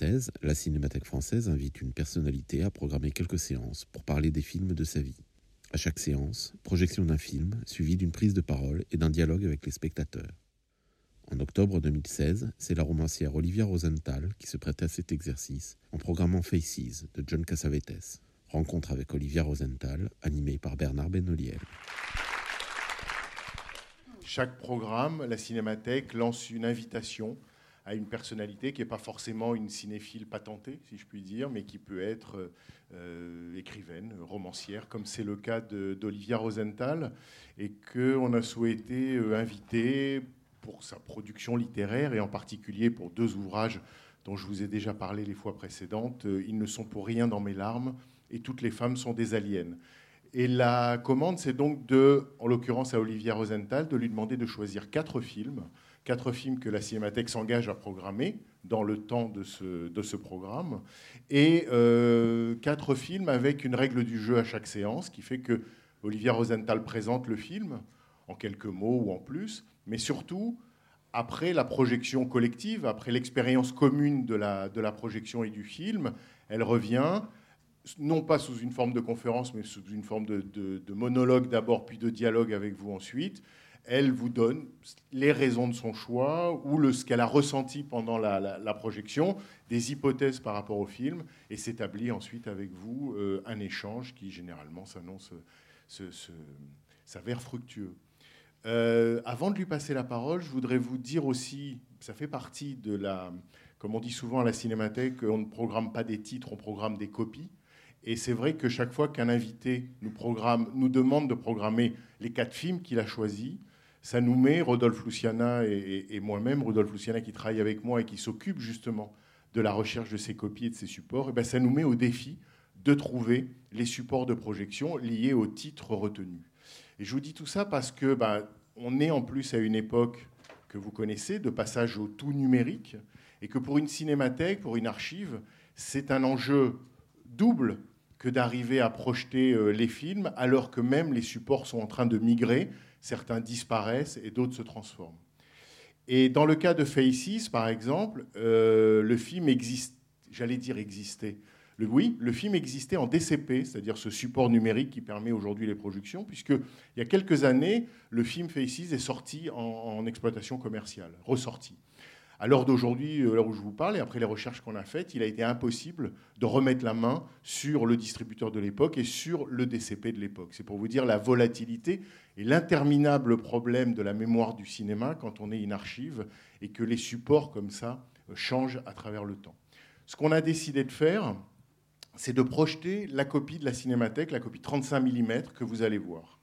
2016, la Cinémathèque française invite une personnalité à programmer quelques séances pour parler des films de sa vie. À chaque séance, projection d'un film suivie d'une prise de parole et d'un dialogue avec les spectateurs. En octobre 2016, c'est la romancière Olivia Rosenthal qui se prête à cet exercice en programmant Faces de John Cassavetes. Rencontre avec Olivia Rosenthal, animée par Bernard Benoliel. Chaque programme, la Cinémathèque lance une invitation à une personnalité qui n'est pas forcément une cinéphile patentée, si je puis dire, mais qui peut être euh, écrivaine, romancière, comme c'est le cas d'Olivia Rosenthal, et qu'on a souhaité euh, inviter pour sa production littéraire, et en particulier pour deux ouvrages dont je vous ai déjà parlé les fois précédentes, euh, Ils ne sont pour rien dans mes larmes, et Toutes les femmes sont des aliens. Et la commande, c'est donc en l'occurrence à Olivia Rosenthal, de lui demander de choisir quatre films, quatre films que la Cinémathèque s'engage à programmer dans le temps de ce, de ce programme, et euh, quatre films avec une règle du jeu à chaque séance, qui fait que Olivia Rosenthal présente le film en quelques mots ou en plus, mais surtout après la projection collective, après l'expérience commune de la, projection et du film, elle revient non pas sous une forme de conférence, mais sous une forme de monologue d'abord, puis de dialogue avec vous ensuite. Elle vous donne les raisons de son choix ou le, ce qu'elle a ressenti pendant la, la- projection, des hypothèses par rapport au film, et s'établit ensuite avec vous euh, un échange qui généralement s'annonce, s'avère fructueux. Euh, avant de lui passer la parole, je voudrais vous dire aussi, ça fait partie de la, comme on dit souvent à la cinémathèque, on ne programme pas des titres, on programme des copies. Et c'est vrai que chaque fois qu'un invité nous, programme, nous demande de programmer les quatre films qu'il a choisis, ça nous met, Rodolphe Luciana et, moi-même, Rodolphe Luciana qui travaille avec moi et qui s'occupe justement de la recherche de ces copies et de ces supports, et ben ça nous met au défi de trouver les supports de projection liés aux titres retenus. Et je vous dis tout ça parce que ben, on est en plus à une époque que vous connaissez, de passage au tout numérique, et que pour une cinémathèque, pour une archive, c'est un enjeu double que d'arriver à projeter euh, les films alors que même les supports sont en train de migrer, certains disparaissent et d'autres se transforment. Et dans le cas de Faces, par exemple, euh, le film existe, j'allais dire existait. Oui, le film existait en DCP, c'est-à-dire ce support numérique qui permet aujourd'hui les projections, puisque il y a quelques années, le film Faces est sorti en exploitation commerciale, ressorti. À l'heure d'aujourd'hui, à l'heure où je vous parle, et après les recherches qu'on a faites, il a été impossible de remettre la main sur le distributeur de l'époque et sur le DCP de l'époque. C'est pour vous dire la volatilité et l'interminable problème de la mémoire du cinéma quand on est une archive et que les supports comme ça euh, changent à travers le temps. Ce qu'on a décidé de faire, c'est de projeter la copie de la cinémathèque, la copie 35 mm que vous allez voir.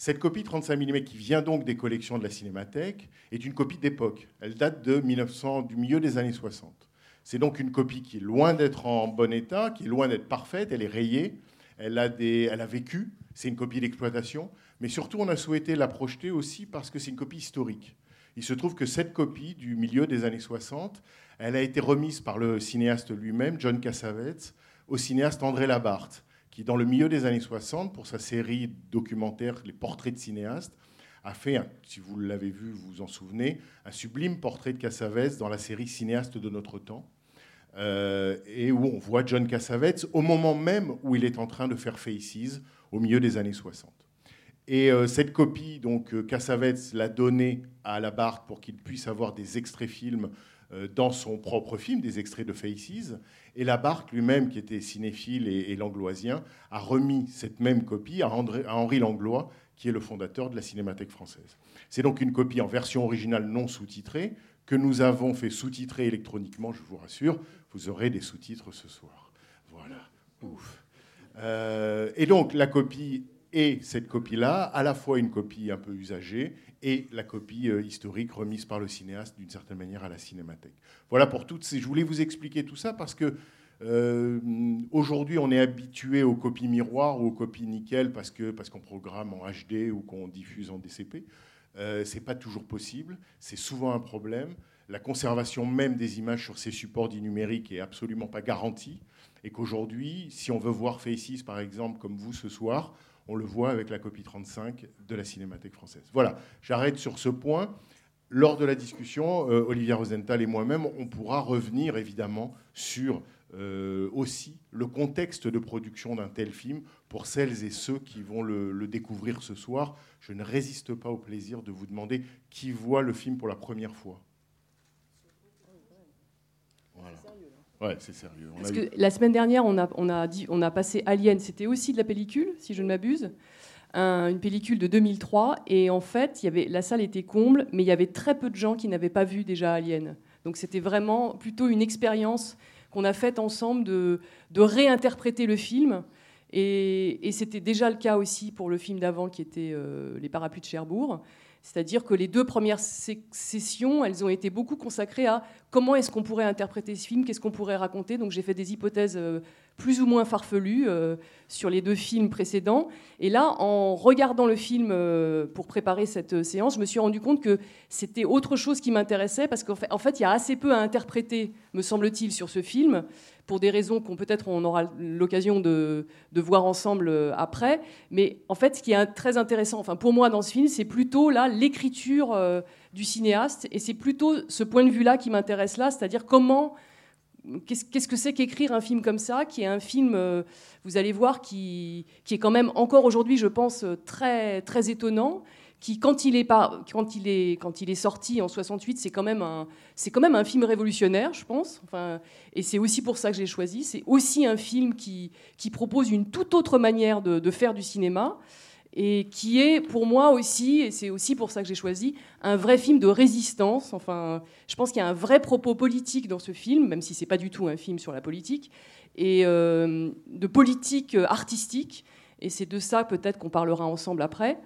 Cette copie 35 mm qui vient donc des collections de la Cinémathèque est une copie d'époque. Elle date de 1900, du milieu des années 60. C'est donc une copie qui est loin d'être en bon état, qui est loin d'être parfaite, elle est rayée, elle a, elle a vécu, c'est une copie d'exploitation, mais surtout on a souhaité la projeter aussi parce que c'est une copie historique. Il se trouve que cette copie du milieu des années 60, elle a été remise par le cinéaste lui-même, John Cassavetes, au cinéaste André Labarthe qui, dans le milieu des années 60, pour sa série documentaire Les portraits de cinéastes, a fait, si vous l'avez vu, vous vous en souvenez, un sublime portrait de Cassavetes dans la série Cinéaste de notre temps, euh, et où on voit John Cassavetes au moment même où il est en train de faire Faces, au milieu des années 60. Et euh, cette copie, donc euh, Cassavetes l'a donnée à la Barthes pour qu'il puisse avoir des extraits films dans son propre film, des extraits de Faces. Et Labarthe lui-même, qui était cinéphile et, et langloisien, a remis cette même copie à, André- à Henri Langlois, qui est le fondateur de la Cinémathèque française. C'est donc une copie en version originale non sous-titrée que nous avons fait sous-titrer électroniquement, je vous rassure. Vous aurez des sous-titres ce soir. Voilà. Ouf. Euh, et donc la copie et cette copie-là, à la fois une copie un peu usagée et la copie euh, historique remise par le cinéaste d'une certaine manière à la cinémathèque. Voilà pour toutes ces. Je voulais vous expliquer tout ça parce que euh, aujourd'hui, on est habitué aux copies miroirs ou aux copies nickel parce que parce qu'on programme en HD ou qu'on diffuse en DCP. Euh, c'est pas toujours possible. C'est souvent un problème. La conservation même des images sur ces supports dits numériques est absolument pas garantie. Et qu'aujourd'hui, si on veut voir Faces, par exemple, comme vous ce soir, on le voit avec la copie 35 de la Cinémathèque française. Voilà, j'arrête sur ce point. Lors de la discussion, euh, Olivier Rosenthal et moi-même, on pourra revenir évidemment sur euh, aussi le contexte de production d'un tel film pour celles et ceux qui vont le, découvrir ce soir. Je ne résiste pas au plaisir de vous demander qui voit le film pour la première fois. Ouais, c'est sérieux. On Parce que eu... la semaine dernière, on a, on a, dit, on a passé Alien, c'était aussi de la pellicule, si je ne m'abuse. Un, une pellicule de 2003. Et en fait, il y avait, la salle était comble, mais il y avait très peu de gens qui n'avaient pas vu déjà Alien. Donc c'était vraiment plutôt une expérience qu'on a faite ensemble de, de, réinterpréter le film. Et, et c'était déjà le cas aussi pour le film d'avant qui était euh, Les Parapluies de Cherbourg. C'est-à-dire que les deux premières sessions, elles ont été beaucoup consacrées à comment est-ce qu'on pourrait interpréter ce film, qu'est-ce qu'on pourrait raconter. Donc j'ai fait des hypothèses euh, plus ou moins farfelues euh, sur les deux films précédents. Et là, en regardant le film euh, pour préparer cette séance, je me suis rendu compte que c'était autre chose qui m'intéressait parce qu'en fait, en fait, il y a assez peu à interpréter, me semble-t-il, sur ce film pour des raisons qu'on peut-être on aura l'occasion de, de, voir ensemble après. Mais en fait, ce qui est très intéressant, enfin pour moi dans ce film, c'est plutôt là l'écriture euh, du cinéaste, et c'est plutôt ce point de vue-là qui m'intéresse là, c'est-à-dire comment Qu'est-ce que c'est qu'écrire un film comme ça, qui est un film, euh, vous allez voir, qui, est quand même encore aujourd'hui, je pense, très, très étonnant, qui, quand il est, sorti en 68, c'est quand, même un, c'est quand même un film révolutionnaire, je pense. Et c'est aussi pour ça que j'ai choisi. C'est aussi un film qui, propose une toute autre manière de, faire du cinéma et qui est pour moi aussi, et c'est aussi pour ça que j'ai choisi, un vrai film de résistance. Enfin, je pense qu'il y a un vrai propos politique dans ce film, même si c'est pas du tout un film sur la politique, et euh, de politique artistique. Et c'est de ça peut-être qu'on parlera ensemble après.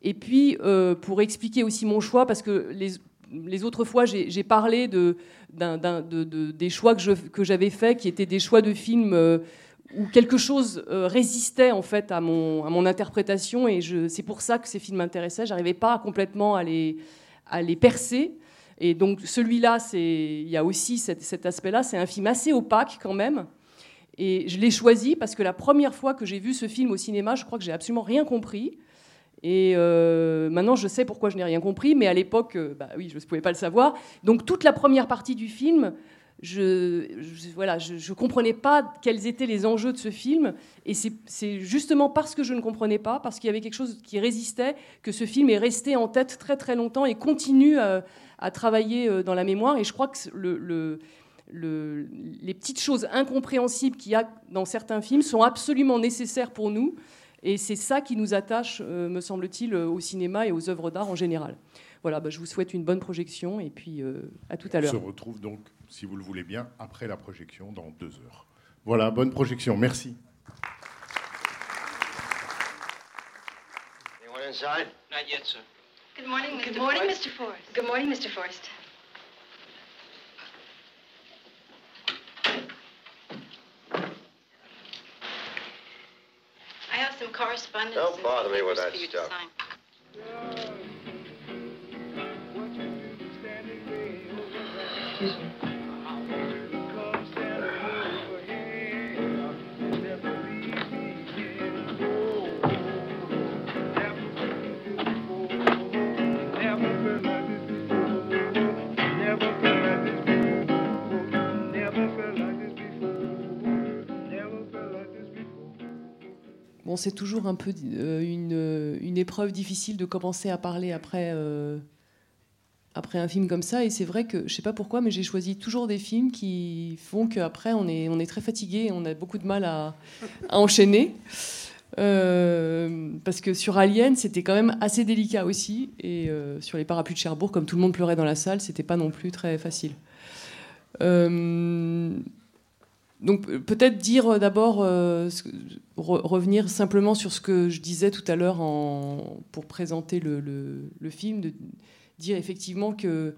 Et puis, euh, pour expliquer aussi mon choix, parce que les, autres fois, j'ai parlé des choix que j'avais faits, qui étaient des choix de films euh, où quelque chose euh, résistait en fait à mon, interprétation, et c'est pour ça que ces films m'intéressaient. J'arrivais pas complètement à les, percer. Et donc celui-là, il y a aussi cet, cet aspect-là. C'est un film assez opaque quand même. Et je l'ai choisi parce que la première fois que j'ai vu ce film au cinéma, je crois que j'ai absolument rien compris. Et euh, maintenant, je sais pourquoi je n'ai rien compris, mais à l'époque, euh, bah oui, je ne pouvais pas le savoir. Donc toute la première partie du film, je, je voilà, je, je, comprenais pas quels étaient les enjeux de ce film, et c'est justement parce que je ne comprenais pas, parce qu'il y avait quelque chose qui résistait, que ce film est resté en tête très très longtemps et continue à, à travailler euh, dans la mémoire. Et je crois que le, le le, les petites choses incompréhensibles qu'il y a dans certains films sont absolument nécessaires pour nous. Et c'est ça qui nous attache, euh, me semble-t-il, au cinéma et aux œuvres d'art en général. Voilà, bah, je vous souhaite une bonne projection et puis euh, à tout à l'heure. On se retrouve donc, si vous le voulez bien, après la projection, dans deux heures. Voilà, bonne projection. Merci. Anyone inside? Not yet, sir. Good morning, Mr. Good morning, Forrest. Mr. Forrest. Good morning, Mr. Forrest. I have some correspondence. Don't bother me with that stuff. C'est toujours un peu euh, une, une, épreuve difficile de commencer à parler après, euh, après un film comme ça. Et c'est vrai que, je sais pas pourquoi, mais j'ai choisi toujours des films qui font qu'après, on est, on est très fatigué, on a beaucoup de mal à, enchaîner. Euh, parce que sur Alien, c'était quand même assez délicat aussi. Et euh, sur les parapluies de Cherbourg, comme tout le monde pleurait dans la salle, c'était pas non plus très facile. Euh, donc euh, peut-être dire euh, d'abord, euh, revenir simplement sur ce que je disais tout à l'heure pour présenter le, film, de dire effectivement que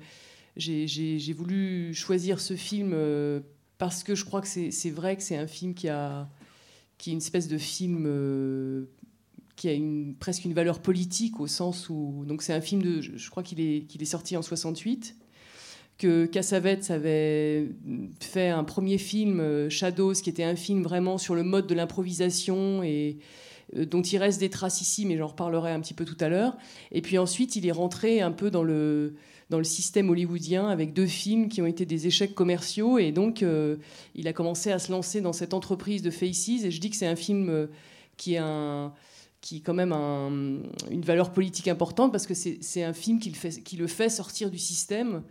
j'ai- voulu choisir ce film parce que je crois que c'est vrai que c'est un film qui a qui une espèce de film qui a une, presque une valeur politique au sens où donc c'est un film de je, je crois qu'il est qu'il est sorti en 68 que Cassavetes avait fait un premier film, euh, Shadows, qui était un film vraiment sur le mode de l'improvisation et euh, dont il reste des traces ici, mais j'en reparlerai un petit peu tout à l'heure. Et puis ensuite, il est rentré un peu dans le, dans le système hollywoodien avec deux films qui ont été des échecs commerciaux. Et donc, euh, il a commencé à se lancer dans cette entreprise de Faces. Et je dis que c'est un film qui un qui a quand même un- une valeur politique importante parce que c'est c'est un film qui le, fait, qui le fait sortir du système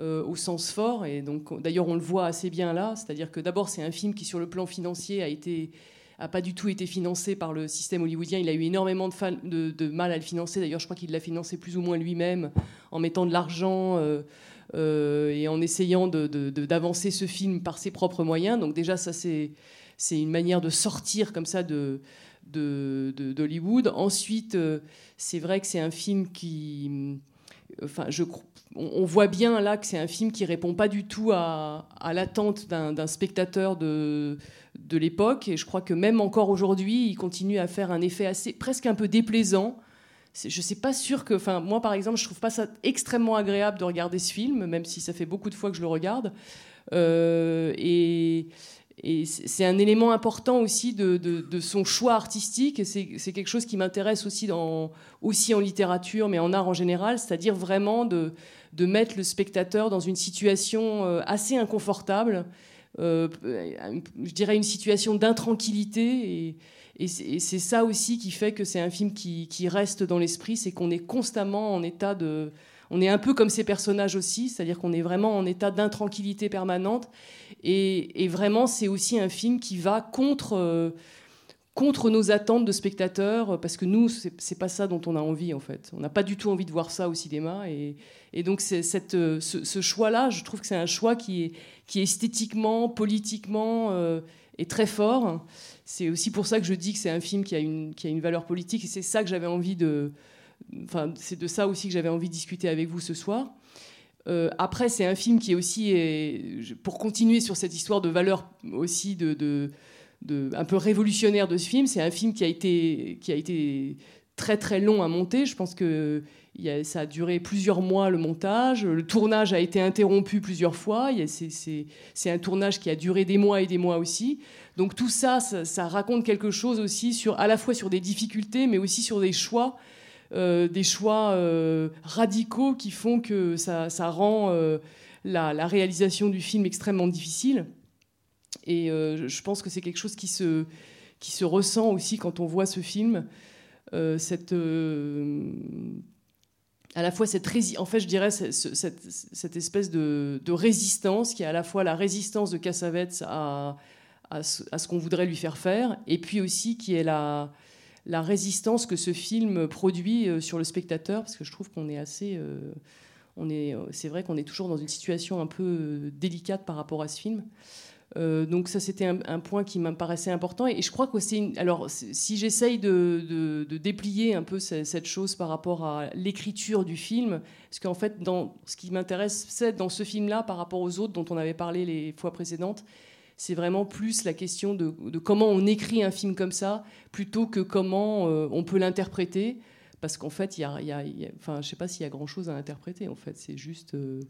euh, au sens fort. Et donc, d'ailleurs, on le voit assez bien là. C'est-à-dire que d'abord, c'est un film qui, sur le plan financier, a été a pas du tout été financé par le système hollywoodien. Il a eu énormément de, mal à le financer. D'ailleurs, je crois qu'il l'a financé plus ou moins lui-même en mettant de l'argent euh, euh, et en essayant d'avancer ce film par ses propres moyens. Donc déjà, ça, c'est une manière de sortir comme ça de d'Hollywood. Ensuite, c'est vrai que c'est un film qui on, voit bien là que c'est un film qui répond pas du tout à, l'attente d'un spectateur de, l'époque. Et je crois que même encore aujourd'hui, il continue à faire un effet assez, presque un peu déplaisant. Je ne suis pas sûre que, enfin, moi par exemple, je trouve pas ça extrêmement agréable de regarder ce film, même si ça fait beaucoup de fois que je le regarde. Euh, et et c'est un élément important aussi de, son choix artistique. C'est quelque chose qui m'intéresse aussi, en littérature, mais en art en général, c'est-à-dire vraiment de, mettre le spectateur dans une situation euh, assez inconfortable, euh, je dirais une situation d'intranquillité. Et, c'est ça aussi qui fait que c'est un film qui reste dans l'esprit, c'est qu'on est constamment en état de... On est un peu comme ces personnages aussi, c'est-à-dire qu'on est vraiment en état d'intranquillité permanente. Et, vraiment, c'est aussi un film qui va contre, euh, contre nos attentes de spectateurs, parce que nous, c'est pas ça dont on a envie, en fait. On n'a pas du tout envie de voir ça au cinéma. Et, donc, cette, euh, ce, ce choix-là, je trouve que c'est un choix qui est, qui est esthétiquement, politiquement, euh, est très fort. C'est aussi pour ça que je dis que c'est un film qui a une, qui a une valeur politique, et c'est ça que j'avais envie de... Enfin, c'est de ça aussi que j'avais envie de discuter avec vous ce soir. Euh, après, c'est un film qui est aussi, pour continuer sur cette histoire de valeur aussi de, de- un peu révolutionnaire de ce film, c'est un film qui a été, qui a été très très long à monter. Je pense que ça a duré plusieurs mois le montage. Le tournage a été interrompu plusieurs fois. C'est- un tournage qui a duré des mois et des mois aussi. Donc tout ça, ça, ça raconte quelque chose aussi sur, à la fois sur des difficultés, mais aussi sur des choix des choix euh, radicaux qui font que ça, ça rend euh, la, réalisation du film extrêmement difficile. Et euh, je pense que c'est quelque chose qui se, qui se ressent aussi quand on voit ce film. Euh, cette, euh, à la fois cette en fait je dirais ce- ce- cette, cette espèce de, de résistance qui est à la fois la résistance de Cassavetes à, à ce, ce qu'on voudrait lui faire faire et puis aussi qui est la, la résistance que ce film produit euh, sur le spectateur, parce que je trouve qu'on est assez. euh, on est, euh, c'est vrai qu'on est toujours dans une situation un peu délicate par rapport à ce film. Donc ça, c'était un, point qui me paraissait important. Et, je crois que c'est alors si j'essaye de, déplier un peu ce- cette chose par rapport à l'écriture du film, parce qu'en fait, dans ce qui m'intéresse, c'est dans ce film-là par rapport aux autres dont on avait parlé les fois précédentes, c'est vraiment plus la question de, comment on écrit un film comme ça, plutôt que comment euh, on peut l'interpréter. Parce qu'en fait, il y a, enfin, je sais pas s'il y a grand-chose à interpréter. En fait, c'est juste, euh,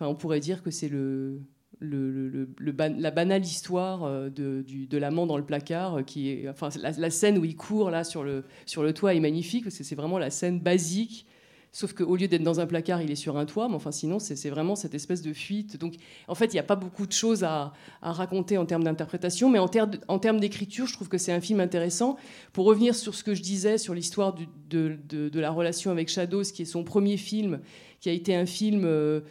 on pourrait dire que c'est le, la banale histoire euh, de, de l'amant dans le placard, qui enfin, la, la scène où il court là sur le sur le toit est magnifique parce que c'est vraiment la scène basique. Sauf qu'au lieu d'être dans un placard, il est sur un toit. Mais sinon, c'est vraiment cette espèce de fuite. Donc, en fait, il n'y a pas beaucoup de choses à, raconter en termes d'interprétation, mais en, ter- en termes d'écriture, je trouve que c'est un film intéressant. Pour revenir sur ce que je disais sur l'histoire de, la relation avec Shadows, qui est son premier film, qui a été un film euh,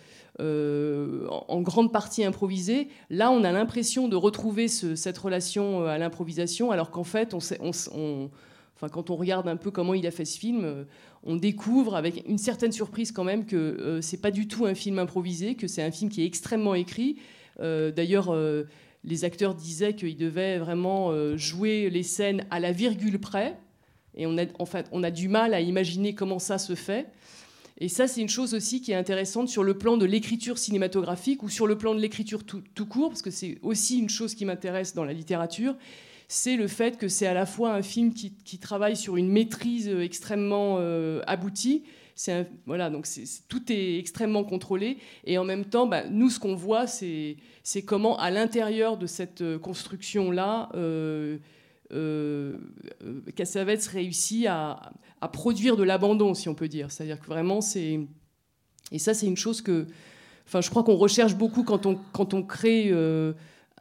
euh, en, grande partie improvisé, là, on a l'impression de retrouver ce- cette relation euh, à l'improvisation, alors qu'en fait, on, sait- on- quand on regarde un peu comment il a fait ce film, euh, on découvre avec une certaine surprise quand même que euh, c'est pas du tout un film improvisé, que c'est un film qui est extrêmement écrit. Euh, D'ailleurs, les acteurs disaient qu'ils devaient vraiment jouer les scènes à la virgule près. Et on a, en fait, on a du mal à imaginer comment ça se fait. Et ça, c'est une chose aussi qui est intéressante sur le plan de l'écriture cinématographique ou sur le plan de l'écriture tout court, parce que c'est aussi une chose qui m'intéresse dans la littérature. C'est le fait que c'est à la fois un film qui, travaille sur une maîtrise extrêmement euh, aboutie. Voilà, donc tout est extrêmement contrôlé. Et en même temps, bah, nous, ce qu'on voit, c'est comment, à l'intérieur de cette euh, construction-là, euh, euh, euh, Cassavetes réussit à, produire de l'abandon, si on peut dire. C'est-à-dire que vraiment, c'est. Et ça, c'est une chose que. Enfin, je crois qu'on recherche beaucoup quand on, quand on crée euh,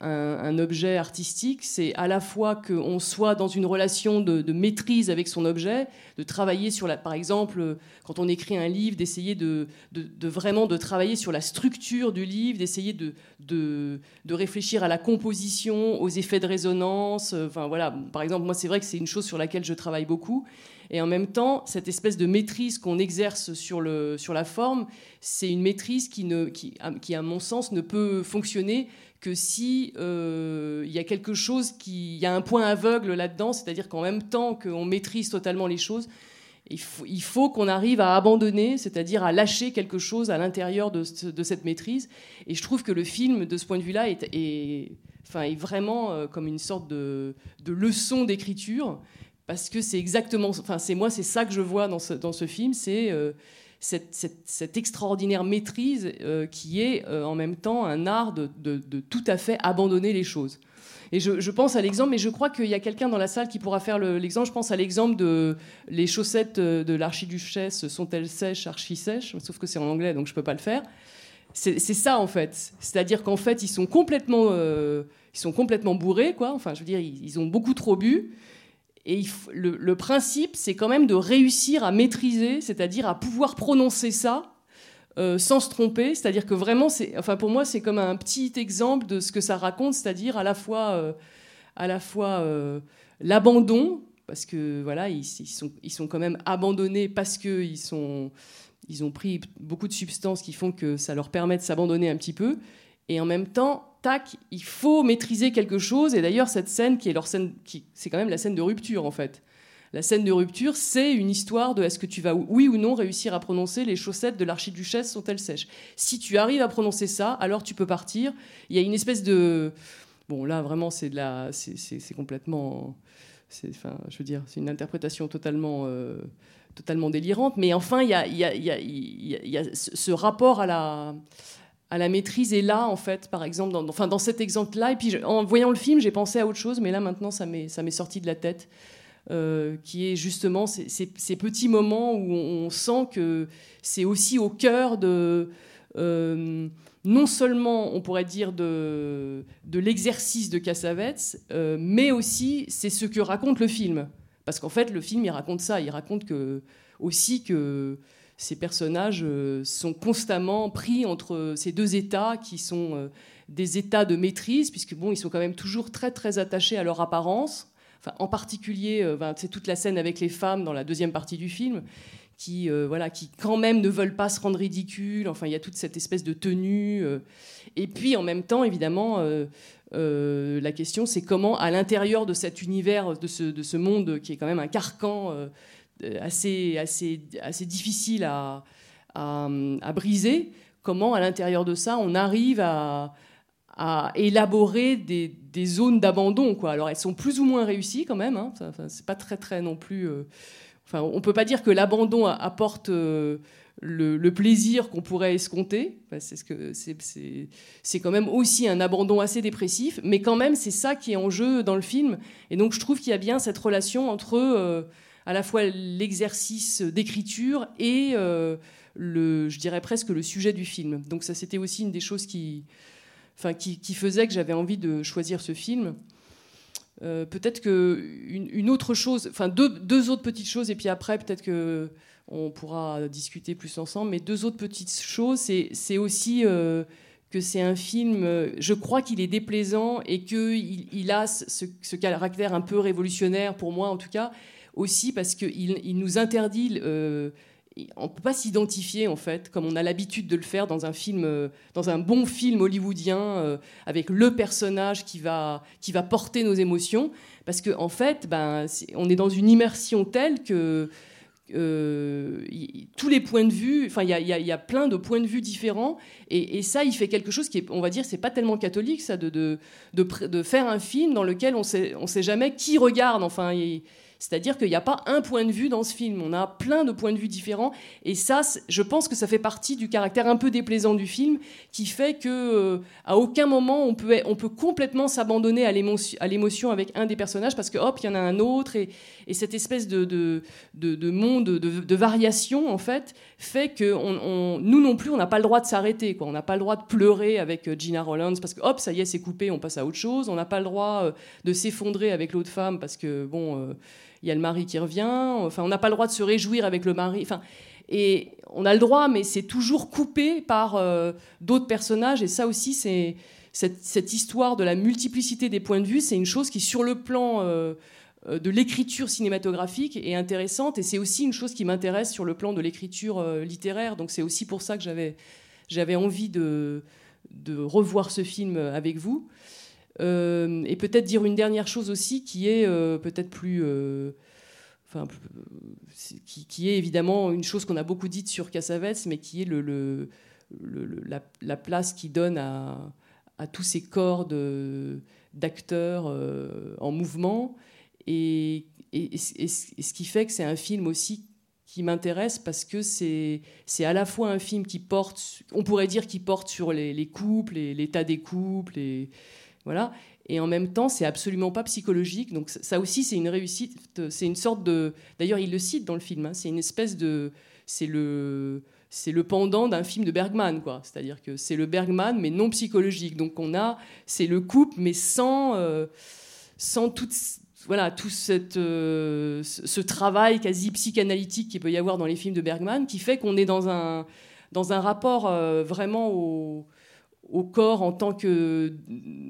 un, objet artistique. C'est à la fois qu'on soit dans une relation de, maîtrise avec son objet, de travailler sur la. Par exemple, quand on écrit un livre, d'essayer de, de, vraiment de travailler sur la structure du livre, d'essayer de, de, réfléchir à la composition, aux effets de résonance. euh, Enfin voilà, par exemple, moi c'est vrai que c'est une chose sur laquelle je travaille beaucoup. Et en même temps, cette espèce de maîtrise qu'on exerce sur, le, sur la forme, c'est une maîtrise qui, ne, qui, qui, à mon sens, ne peut fonctionner que si euh, il y a quelque chose qui, il y a un point aveugle là-dedans, c'est-à-dire qu'en même temps qu'on maîtrise totalement les choses, il faut, qu'on arrive à abandonner, c'est-à-dire à lâcher quelque chose à l'intérieur de, ce- de cette maîtrise. Et je trouve que le film, de ce point de vue-là, est, vraiment euh, comme une sorte de, leçon d'écriture, parce que c'est exactement, enfin, c'est moi, c'est ça que je vois dans ce, dans ce film, c'est euh, cette, extraordinaire maîtrise euh, qui est euh, en même temps un art de, tout à fait abandonner les choses. Et je, pense à l'exemple, mais je crois qu'il y a quelqu'un dans la salle qui pourra faire le- l'exemple. je pense à l'exemple de les chaussettes euh, de l'archiduchesse sont-elles sèches, archi sèches, sauf que c'est en anglais, donc je peux pas le faire. C'est ça en fait, c'est-à-dire qu'en fait ils sont complètement, ils sont complètement bourrés, quoi. Enfin, je veux dire, ils ont beaucoup trop bu. Et le, principe, c'est quand même de réussir à maîtriser, c'est-à-dire à pouvoir prononcer ça euh, sans se tromper. C'est-à-dire que vraiment, enfin pour moi, c'est comme un petit exemple de ce que ça raconte, c'est-à-dire à la fois, euh, euh, l'abandon, parce que voilà, ils, ils sont, ils sont quand même abandonnés parce que ils sont, ils ont pris beaucoup de substances qui font que ça leur permet de s'abandonner un petit peu. Et en même temps, tac, il faut maîtriser quelque chose. Et d'ailleurs, cette scène qui est leur scène, qui, c'est quand même la scène de rupture en fait. La scène de rupture, c'est une histoire de est-ce que tu vas, oui ou non, réussir à prononcer les chaussettes de l'archiduchesse sont-elles sèches Si tu arrives à prononcer ça, alors tu peux partir. Il y a une espèce de. Bon, là, vraiment, c'est de la. C'est, c'est- complètement. C'est, enfin, je veux dire, c'est une interprétation totalement. euh, totalement délirante, mais enfin, il y a, y a- y a- y a- ce rapport à la, à la maîtrise est là, en fait, par exemple, dans, enfin, dans cet exemple-là. Et puis, en voyant le film, j'ai pensé à autre chose, mais là, maintenant, ça m'est, sorti de la tête, euh, qui est justement ces, petits moments où on, on sent que c'est aussi au cœur de... euh, non seulement, on pourrait dire, de, de l'exercice de Cassavetes, euh, mais aussi, c'est ce que raconte le film. Parce qu'en fait, le film, il raconte ça. Il raconte que, aussi que ces personnages euh, sont constamment pris entre ces deux états qui sont euh, des états de maîtrise, puisque bon, ils sont quand même toujours très très attachés à leur apparence. Enfin, en particulier, euh, ben, c'est toute la scène avec les femmes dans la deuxième partie du film, qui voilà, qui quand même ne veulent pas se rendre ridicules. Enfin, il y a toute cette espèce de tenue. et puis en même temps, évidemment. la question, c'est comment, à l'intérieur de cet univers, de ce, de ce monde qui est quand même un carcan assez, assez, assez difficile à, à, briser, comment, à l'intérieur de ça, on arrive à, à élaborer des, des zones d'abandon. Alors, elles sont plus ou moins réussies quand même. Hein. C'est pas très, très non plus. euh, Enfin, on peut pas dire que l'abandon apporte euh, le, plaisir qu'on pourrait escompter. C'est ce que c'est quand même aussi un abandon assez dépressif, mais quand même c'est ça qui est en jeu dans le film. Et donc je trouve qu'il y a bien cette relation entre euh, à la fois l'exercice d'écriture et euh, le, je dirais presque le sujet du film. Donc ça c'était aussi une des choses qui, enfin qui, qui faisait que j'avais envie de choisir ce film. Euh, peut-être que une, autre chose, enfin deux, deux autres petites choses, et puis après peut-être que on pourra discuter plus ensemble. Mais deux autres petites choses, c'est, aussi euh, que c'est un film. je crois qu'il est déplaisant et que il, il a ce, ce caractère un peu révolutionnaire pour moi en tout cas aussi parce qu'il il nous interdit. euh, on ne peut pas s'identifier en fait comme on a l'habitude de le faire dans un film, euh, dans un bon film hollywoodien euh, avec le personnage qui va, qui va porter nos émotions, parce qu'en en fait, ben, on est dans une immersion telle que tous les points de vue, enfin, il y, y, a plein de points de vue différents, et, ça, il fait quelque chose qui est, on va dire, c'est pas tellement catholique, ça, de, de, de, faire un film dans lequel on sait, on sait jamais qui regarde, enfin. C'est-à-dire qu'il n'y a pas un point de vue dans ce film, on a plein de points de vue différents. Et ça, je pense que ça fait partie du caractère un peu déplaisant du film, qui fait que euh, à aucun moment on peut, on peut complètement s'abandonner à l'émotion avec un des personnages, parce que hop, il y en a un autre, et, cette espèce de, de, de, monde, de, variation, en fait, fait que nous non plus, on n'a pas le droit de s'arrêter. On n'a pas le droit de pleurer avec euh, Gina Rollins, parce que hop, ça y est, c'est coupé, on passe à autre chose. On n'a pas le droit euh, de s'effondrer avec l'autre femme, parce que, bon il y a le mari qui revient. Enfin, on n'a pas le droit de se réjouir avec le mari. Enfin, et on a le droit, mais c'est toujours coupé par euh, d'autres personnages. Et ça aussi, c'est cette, histoire de la multiplicité des points de vue, c'est une chose qui, sur le plan euh, euh, de l'écriture cinématographique, est intéressante. Et c'est aussi une chose qui m'intéresse sur le plan de l'écriture littéraire. Donc c'est aussi pour ça que j'avais envie de revoir ce film avec vous. Euh, et peut-être dire une dernière chose aussi qui est euh, peut-être plus. Euh, enfin, qui, est évidemment une chose qu'on a beaucoup dite sur Cassavetes, mais qui est la, place qu'il donne à, tous ces corps d'acteurs en mouvement. Et, ce qui fait que c'est un film aussi qui m'intéresse parce que c'est à la fois un film qui porte, on pourrait dire qu'il porte sur les, les couples, l'état des couples, voilà. Et en même temps, c'est absolument pas psychologique. Donc ça aussi, c'est une réussite. C'est une sorte de. D'ailleurs, il le cite dans le film. Hein. c'est une espèce de. C'est le. C'est le pendant d'un film de Bergman, quoi. C'est-à-dire que c'est le Bergman, mais non psychologique. Donc on a, c'est le couple, mais sans, euh, sans toute, voilà, tout cette, euh, ce travail quasi psychanalytique qu'il peut y avoir dans les films de Bergman, qui fait qu'on est dans un, dans un rapport euh, vraiment au, au corps en tant que,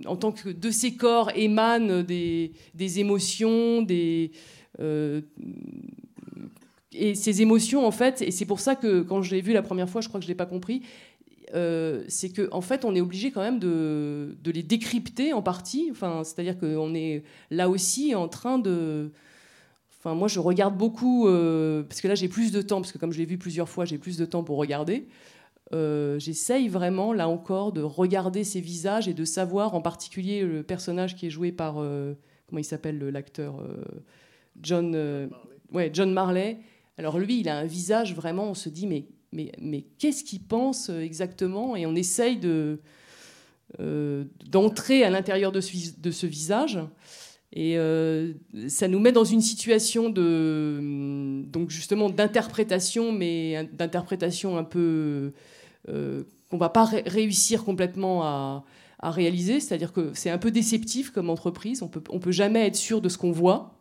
en tant que de ces corps émanent des, émotions, des, euh, et ces émotions en fait, et c'est pour ça que quand je l'ai vu la première fois, je crois que je l'ai pas compris, euh, c'est qu'en en fait on est obligé quand même de, de les décrypter en partie, enfin, c'est-à-dire qu'on est là aussi en train de... Enfin, moi, je regarde beaucoup, euh, parce que là, j'ai plus de temps, parce que comme je l'ai vu plusieurs fois, j'ai plus de temps pour regarder. Euh, j'essaye vraiment, là encore, de regarder ces visages et de savoir, en particulier le personnage qui est joué par, euh, comment il s'appelle l'acteur euh, John, ouais, John Marley. Alors lui, il a un visage vraiment, on se dit, mais, mais, mais qu'est-ce qu'il pense exactement? Et on essaye de, d'entrer à l'intérieur de ce, de ce visage. Et ça nous met dans une situation de, donc justement d'interprétation, mais d'interprétation un peu euh, qu'on va pas réussir complètement à, réaliser. C'est-à-dire que c'est un peu déceptif comme entreprise. On peut, on peut jamais être sûr de ce qu'on voit.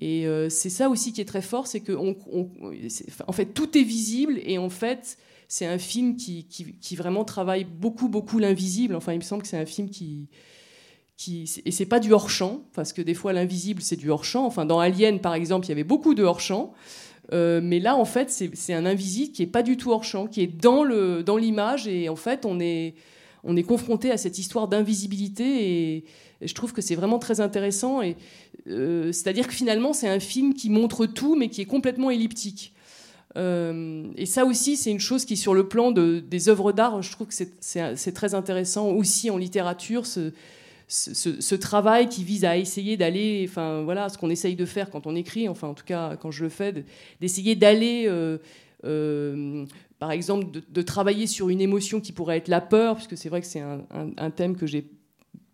Et euh, c'est ça aussi qui est très fort, c'est que en fait tout est visible et en fait c'est un film qui, qui, vraiment travaille beaucoup beaucoup l'invisible. Enfin, il me semble que c'est un film qui qui et c'est pas du hors champ parce que des fois l'invisible c'est du hors champ. Enfin, dans Alien par exemple, il y avait beaucoup de hors champ. Euh, mais là, en fait, c'est un invisible qui est pas du tout hors champ, qui est dans le dans l'image et en fait, on est on est confronté à cette histoire d'invisibilité et, je trouve que c'est vraiment très intéressant. Euh, c'est-à-dire que finalement, c'est un film qui montre tout, mais qui est complètement elliptique. Euh, et ça aussi, c'est une chose qui, sur le plan de, des œuvres d'art, je trouve que c'est très intéressant aussi en littérature. Ce, travail qui vise à essayer d'aller, enfin voilà, ce qu'on essaye de faire quand on écrit, enfin en tout cas quand je le fais, d'essayer d'aller, euh, euh, par exemple, de, travailler sur une émotion qui pourrait être la peur, puisque c'est vrai que c'est un, thème que j'ai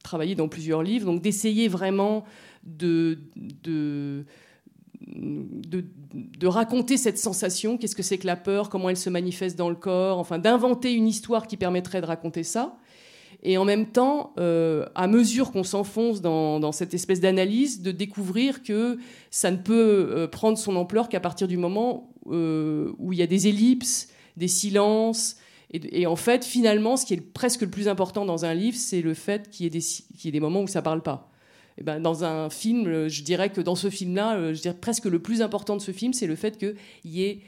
travaillé dans plusieurs livres, donc d'essayer vraiment de, de de, raconter cette sensation, qu'est-ce que c'est que la peur, comment elle se manifeste dans le corps, enfin d'inventer une histoire qui permettrait de raconter ça. Et en même temps, euh, à mesure qu'on s'enfonce dans, cette espèce d'analyse, de découvrir que ça ne peut euh, prendre son ampleur qu'à partir du moment euh, où il y a des ellipses, des silences. Et, en fait, finalement, ce qui est presque le plus important dans un livre, c'est le fait qu'il y, ait des moments où ça ne parle pas. Et ben, dans un film, je dirais que dans ce film-là, je dirais presque le plus important de ce film, c'est le fait qu'il y ait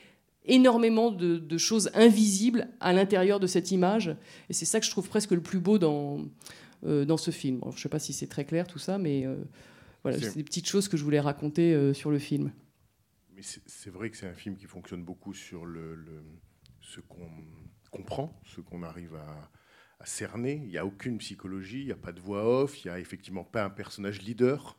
énormément de, de choses invisibles à l'intérieur de cette image. Et c'est ça que je trouve presque le plus beau dans, euh, dans ce film. Je ne sais pas si c'est très clair tout ça, mais euh, voilà, C'est- des petites choses que je voulais raconter euh, sur le film. Mais c'est c'est vrai que c'est un film qui fonctionne beaucoup sur le, le- ce qu'on comprend, ce qu'on arrive à, à cerner. Il n'y a aucune psychologie, il n'y a pas de voix off, il n'y a effectivement pas un personnage leader.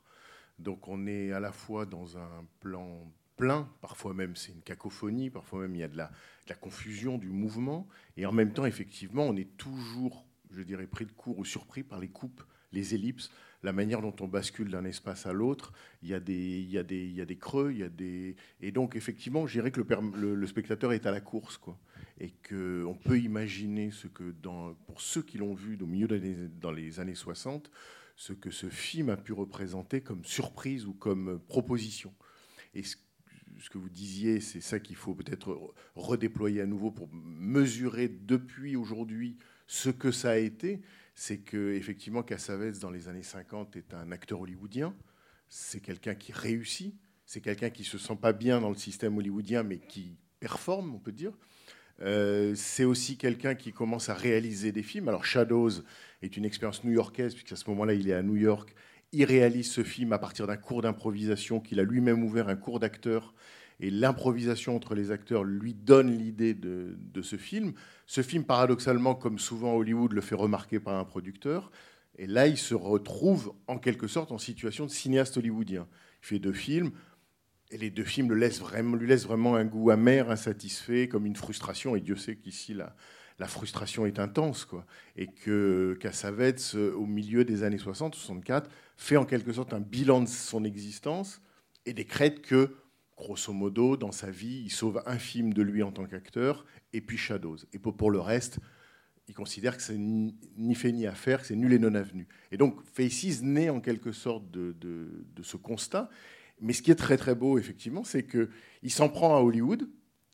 Donc on est à la fois dans un plan plein, parfois même c'est une cacophonie, parfois même il y a de la, confusion, du mouvement, et en même temps effectivement on est toujours, je dirais, pris de court ou surpris par les coupes, les ellipses, la manière dont on bascule d'un espace à l'autre. Il y a des, creux, il y a des, et donc effectivement, je dirais que le, spectateur est à la course, quoi, et que on peut imaginer ce que pour ceux qui l'ont vu au milieu des dans les années 60, ce que ce film a pu représenter comme surprise ou comme proposition. Et ce, ce que vous disiez, c'est ça qu'il faut peut-être re- redéployer à nouveau pour mesurer depuis aujourd'hui ce que ça a été. C'est que effectivement, Cassavetes dans les années 50 est un acteur hollywoodien. C'est quelqu'un qui réussit. C'est quelqu'un qui se sent pas bien dans le système hollywoodien, mais qui performe, on peut dire. Euh, c'est aussi quelqu'un qui commence à réaliser des films. Alors Shadows est une expérience new-yorkaise, puisqu'à ce moment-là, il est à New York. Il réalise ce film à partir d'un cours d'improvisation qu'il a lui-même ouvert, un cours d'acteur. Et l'improvisation entre les acteurs lui donne l'idée de, ce film. Ce film, paradoxalement, comme souvent Hollywood, le fait remarquer par un producteur. Et là, il se retrouve en quelque sorte en situation de cinéaste hollywoodien. Il fait deux films. Et les deux films le laissent vraiment, lui laissent vraiment un goût amer, insatisfait, comme une frustration. Et Dieu sait qu'ici, la, la frustration est intense. Quoi. Et que Cassavetes, euh, au milieu des années 60, 64, fait en quelque sorte un bilan de son existence et décrète que, grosso modo, dans sa vie, il sauve un film de lui en tant qu'acteur, et puis Shadows. Et pour, le reste, il considère que c'est ni fait ni à faire, que c'est nul et non avenu. Et donc, Faces naît en quelque sorte de, de- de ce constat. Mais ce qui est très très beau, effectivement, c'est qu'il s'en prend à Hollywood,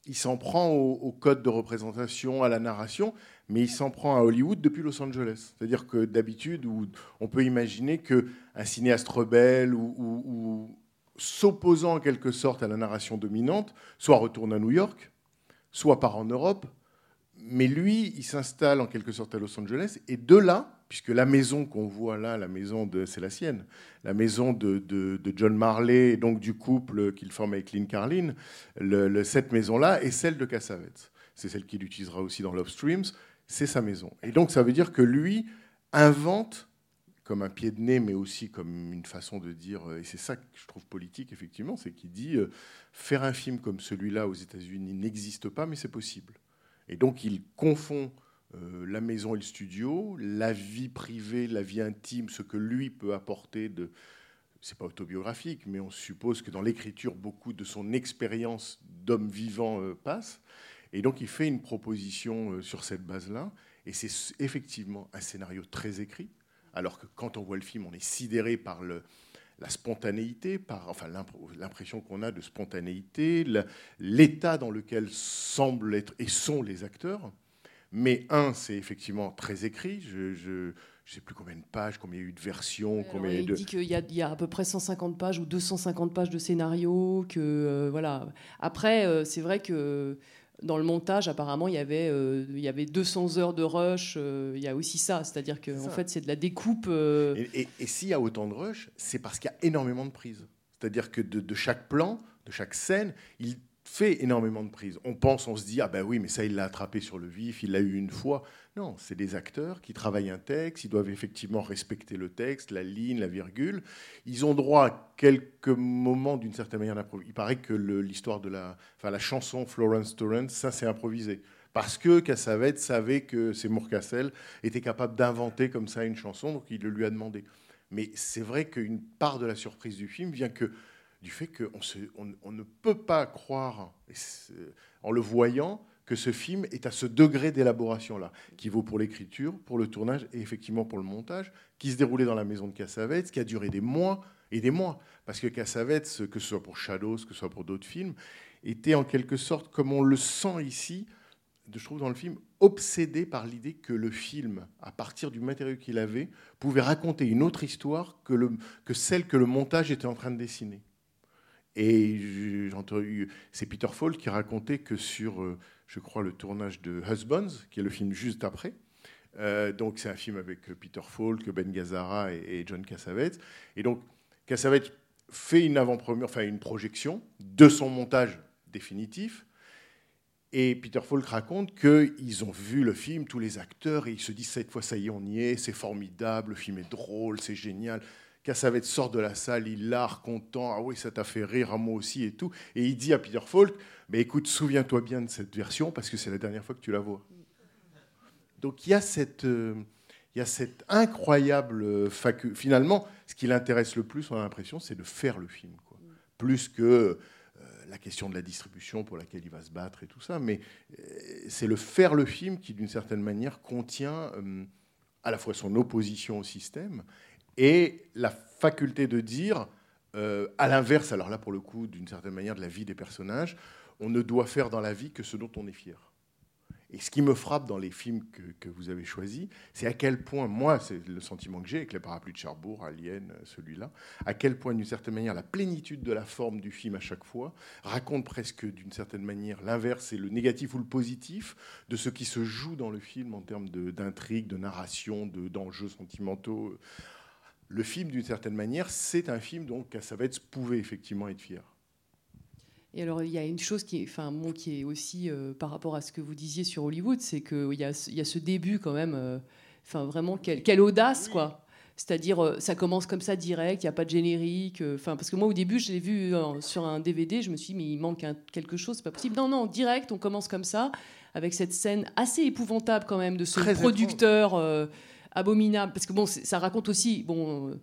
il s'en prend au, code de représentation, à la narration, mais il s'en prend à Hollywood depuis Los Angeles. C'est-à-dire que d'habitude, on peut imaginer qu'un cinéaste rebelle ou s'opposant en quelque sorte à la narration dominante, soit retourne à New York, soit part en Europe, mais lui, il s'installe en quelque sorte à Los Angeles, et de là, puisque la maison qu'on voit là, la maison de, c'est la sienne, la maison de, John Marley, donc du couple qu'il forme avec Lynn Carlin, cette maison-là est celle de Cassavetes. C'est celle qu'il utilisera aussi dans Love Streams, c'est sa maison. Et donc ça veut dire que lui invente comme un pied de nez, mais aussi comme une façon de dire, euh, et c'est ça que je trouve politique, effectivement, c'est qu'il dit, euh, faire un film comme celui-là aux États-Unis n'existe pas, mais c'est possible. Et donc il confond la maison et le studio, la vie privée, la vie intime, ce que lui peut apporter de... C'est pas autobiographique, mais on suppose que dans l'écriture, beaucoup de son expérience d'homme vivant euh, passe. Et donc il fait une proposition euh, sur cette base-là. Et c'est effectivement un scénario très écrit, alors que quand on voit le film, on est sidéré par le, la spontanéité, par enfin l'impr- l'impression qu'on a de spontanéité, l'état dans lequel semblent être et sont les acteurs. Mais un, c'est effectivement très écrit. Je ne sais plus combien de pages, combien il y a eu de versions, Alors, combien il de... dit qu'il y, a- il y a à peu près 150 pages ou 250 pages de scénario. Que, euh, voilà. Après, euh, c'est vrai que dans le montage, apparemment, il y avait, euh, il y avait 200 heures de rush. euh, il y a aussi ça. C'est-à-dire que C'est en fait, c'est de la découpe. euh, Et, et- et s'il y a autant de rush, c'est parce qu'il y a énormément de prises. C'est-à-dire que de, de chaque plan, de chaque scène, il fait énormément de prises. On pense, on se dit, ah ben oui, mais ça, il l'a attrapé sur le vif, il l'a eu une fois. Non, c'est des acteurs qui travaillent un texte, ils doivent effectivement respecter le texte, la ligne, la virgule. Ils ont droit à quelques moments d'une certaine manière d'improviser. Il paraît que l'histoire de la, enfin, la chanson Florence Torrance, ça c'est improvisé. Parce que Cassavetes savait que Seymour Cassel était capable d'inventer comme ça une chanson, donc il le lui a demandé. Mais c'est vrai qu'une part de la surprise du film vient que du fait qu'on on, on ne peut pas croire, en le voyant, que ce film est à ce degré d'élaboration-là, qui vaut pour l'écriture, pour le tournage et effectivement pour le montage, qui se déroulait dans la maison de Cassavetes, qui a duré des mois et des mois. Parce que Cassavetes, que ce soit pour Shadows, que ce soit pour d'autres films, était en quelque sorte, comme on le sent ici, je trouve dans le film, obsédé par l'idée que le film, à partir du matériau qu'il avait, pouvait raconter une autre histoire que celle que le montage était en train de dessiner. Et c'est Peter Falk qui racontait que sur, euh, je crois, le tournage de Husbands, qui est le film juste après, euh, donc c'est un film avec Peter Falk, Ben Gazzara et, et John Cassavetes. Et donc Cassavetes fait une avant-première, enfin une projection de son montage définitif. Et Peter Falk raconte qu'ils ont vu le film, tous les acteurs, et ils se disent cette fois, ça y est, on y est, c'est formidable, le film est drôle, c'est génial. Cassavetes sort de la salle, il l'a content, ah oui, ça t'a fait rire, à moi aussi et tout. Et il dit à Peter Falk, mais écoute, souviens-toi bien de cette version parce que c'est la dernière fois que tu la vois. Donc il y a cette, euh, il y a cette incroyable faculté. Finalement, ce qui l'intéresse le plus, on a l'impression, c'est de faire le film, plus que euh, la question de la distribution pour laquelle il va se battre et tout ça. Mais euh, c'est le faire le film qui, d'une certaine manière, contient euh, à la fois son opposition au système et la faculté de dire, euh, à l'inverse, alors là pour le coup, d'une certaine manière, de la vie des personnages, on ne doit faire dans la vie que ce dont on est fier. Et ce qui me frappe dans les films que, vous avez choisis, c'est à quel point, moi, c'est le sentiment que j'ai avec les parapluies de Cherbourg, Alien, euh, celui-là, à quel point, d'une certaine manière, la plénitude de la forme du film à chaque fois raconte presque, d'une certaine manière, l'inverse et le négatif ou le positif de ce qui se joue dans le film en termes d'intrigue, de, narration, de- d'enjeux sentimentaux. Le film, d'une certaine manière, c'est un film dont Cassavetes pouvait effectivement être fier. Et alors, il y a une chose qui est, enfin, bon, qui est aussi euh, par rapport à ce que vous disiez sur Hollywood, c'est qu'il y a, ce- il y a ce début quand même, euh, enfin, vraiment, quelle, quelle audace, quoi. C'est-à-dire, euh, ça commence comme ça direct, il n'y a pas de générique. Enfin, parce que moi, au début, je l'ai vu sur un DVD, je me suis dit, mais il manque un- quelque chose, c'est pas possible. Non, non, direct, on commence comme ça, avec cette scène assez épouvantable quand même de ce Très producteur abominable. Parce que bon, ça raconte aussi, bon. euh,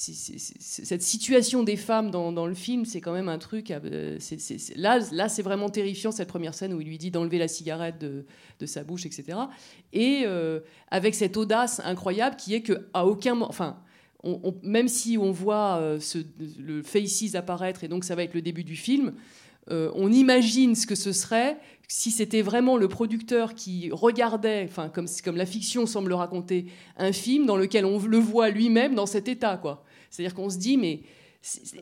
cette situation des femmes dans, dans le film, c'est quand même un truc. euh, là, là c'est vraiment terrifiant cette première scène où il lui dit d'enlever la cigarette de, de sa bouche, etc. Et euh, avec cette audace incroyable qui est que à aucun moment, enfin, même si on voit le Faces apparaître et donc ça va être le début du film, euh, on imagine ce que ce serait si c'était vraiment le producteur qui regardait, enfin comme, la fiction semble le raconter, un film dans lequel on le voit lui-même dans cet état, quoi. C'est-à-dire qu'on se dit, mais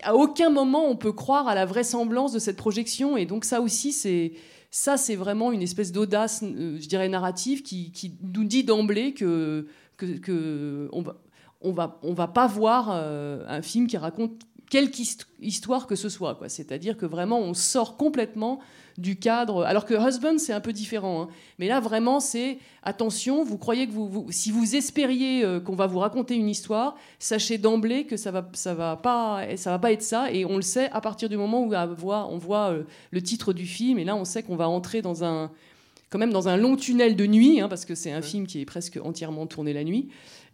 à aucun moment on peut croire à la vraisemblance de cette projection, et donc ça aussi, c'est ça, c'est vraiment une espèce d'audace, euh, je dirais narrative, qui, qui nous dit d'emblée que, que, que on va on va on va pas voir euh, un film qui raconte quelque hist- histoire que ce soit, quoi. C'est-à-dire que vraiment on sort complètement du cadre. Alors que Husband, c'est un peu différent. hein. Mais là, vraiment, c'est attention, vous croyez que vous, vous- si vous espériez euh, qu'on va vous raconter une histoire, sachez d'emblée que ça va, ça va pas, ça va pas être ça. Et on le sait à partir du moment où on voit, on voit euh, le titre du film. Et là, on sait qu'on va entrer dans un, quand même dans un long tunnel de nuit, hein, parce que c'est un film qui est presque entièrement tourné la nuit.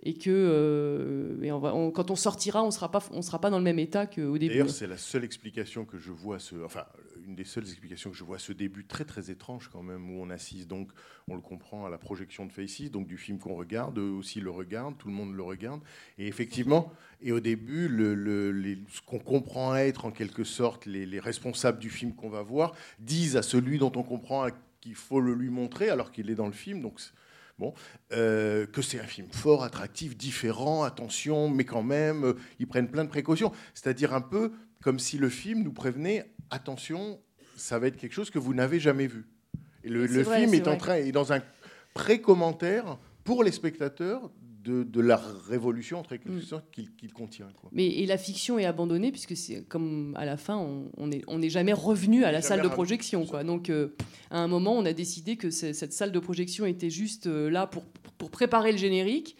Et que euh, quand on sortira, on sera pas, on sera pas dans le même état qu'au début. D'ailleurs, c'est la seule explication que je vois, enfin, une des seules explications que je vois à ce début très très étrange quand même, où on assiste donc, on le comprend, à la projection de Faces, donc du film qu'on regarde, eux aussi le regardent, tout le monde le regarde, et effectivement, et au début, le, le- ce qu'on comprend être en quelque sorte les, les responsables du film qu'on va voir disent à celui dont on comprend qu'il faut le lui montrer alors qu'il est dans le film, donc. Bon, euh, que c'est un film fort, attractif, différent, attention, mais quand même, euh, ils prennent plein de précautions. C'est-à-dire un peu comme si le film nous prévenait attention, ça va être quelque chose que vous n'avez jamais vu. Et le, C'est le vrai, film c'est est, en train, est dans un pré-commentaire pour les spectateurs de, de la révolution, en quelque Mm. sorte, qu'il contient. Quoi. Mais et la fiction est abandonnée puisque c'est comme à la fin on on est on n'est jamais revenu à la salle de projection quoi. Donc euh, à un moment on a décidé que cette salle de projection était juste euh, là pour pour préparer le générique.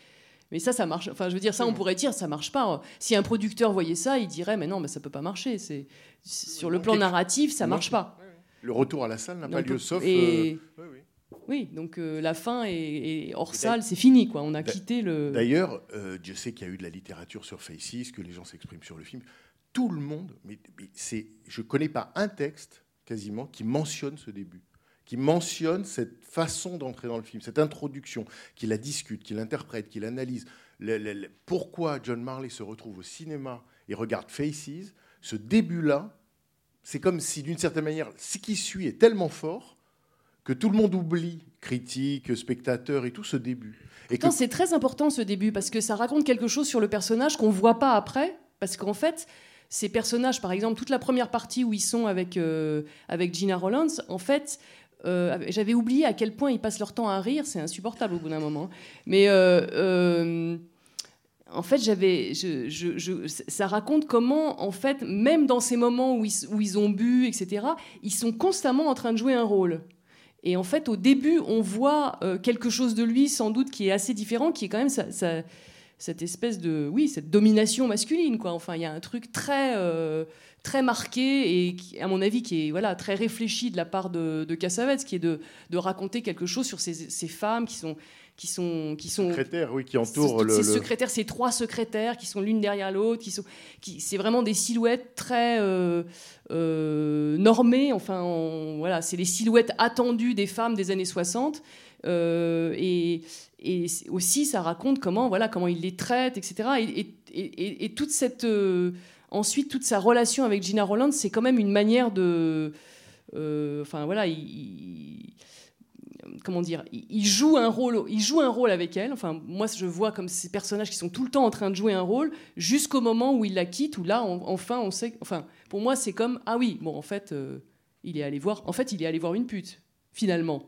Mais ça, ça marche. Enfin, je veux dire, ça, on pourrait dire, ça marche pas. Si un producteur voyait ça, il dirait, mais non, mais ça peut pas marcher. C'est sur le plan narratif, ça marche pas. Le retour à la salle n'a pas lieu, sauf. et- euh, oui, oui. Oui, donc euh, la fin est, est hors salle, c'est fini, quoi. On a quitté le. D'ailleurs, euh, Dieu sait qu'il y a eu de la littérature sur Faces, que les gens s'expriment sur le film. Tout le monde, mais, mais c'est, je ne connais pas un texte quasiment qui mentionne ce début, qui mentionne cette façon d'entrer dans le film, cette introduction, qui la discute, qui l'interprète, qui l'analyse. Le- le- le- pourquoi John Marley se retrouve au cinéma et regarde Faces, ce début-là, c'est comme si d'une certaine manière, ce qui suit est tellement fort que tout le monde oublie, critique, spectateur et tout ce début. Et que c'est très important ce début parce que ça raconte quelque chose sur le personnage qu'on voit pas après. Parce qu'en fait, ces personnages, par exemple, toute la première partie où ils sont avec, euh, avec Gina Rollins, en fait, euh, j'avais oublié à quel point ils passent leur temps à rire, c'est insupportable au bout d'un moment. Mais euh, euh, en fait, j'avais, je, je- je- ça raconte comment, en fait, même dans ces moments où ils, où ils ont bu, etc., ils sont constamment en train de jouer un rôle. Et en fait, au début, on voit euh, quelque chose de lui, sans doute, qui est assez différent, qui est quand même cette espèce de, oui, cette domination masculine, quoi. Enfin, il y a un truc très, euh, très marqué et, qui, à mon avis, qui est voilà très réfléchi de la part de, de Cassavetes, qui est de, de raconter quelque chose sur ces, ces femmes qui sont, qui sont, qui sont Secrétaire, oui, qui entoure toutes le. ces le- secrétaires, ces trois secrétaires qui sont l'une derrière l'autre, qui sont, qui, c'est vraiment des silhouettes très euh, euh, normées. Enfin, on- voilà, c'est les silhouettes attendues des femmes des années 60. Euh, et, et aussi, ça raconte comment, voilà, comment il les traite, etc. Et, et- et- et toute cette, ensuite, toute sa relation avec Gina Roland, c'est quand même une manière de, euh, enfin voilà, il- comment dire, il joue un rôle, il joue un rôle avec elle. Enfin, moi, je vois comme ces personnages qui sont tout le temps en train de jouer un rôle jusqu'au moment où il la quitte, où là, enfin, on sait. Enfin, pour moi, c'est comme ah oui, bon, en fait, euh, il est allé voir. En fait, il est allé voir une pute, finalement.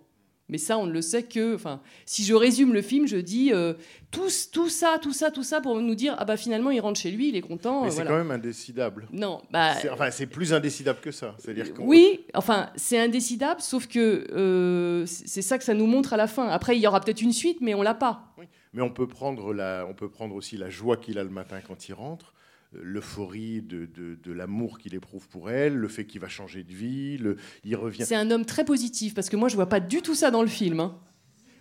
Mais ça, on ne le sait que. Enfin, si je résume le film, je dis euh, tout, tout ça, tout ça, tout ça pour nous dire ah bah finalement, il rentre chez lui, il est content. Mais euh, c'est voilà. quand même indécidable. Non, bah. C'est- Enfin, c'est plus indécidable que ça. C'est-à-dire qu'on- Oui, enfin, c'est indécidable, sauf que euh, c'est ça que ça nous montre à la fin. Après, il y aura peut-être une suite, mais on l'a pas. Mais on peut prendre la, on peut prendre aussi la joie qu'il a le matin quand il rentre, l'euphorie de, de, de l'amour qu'il éprouve pour elle, le fait qu'il va changer de vie, le, il revient. C'est un homme très positif, parce que moi, je vois pas du tout ça dans le film. hein.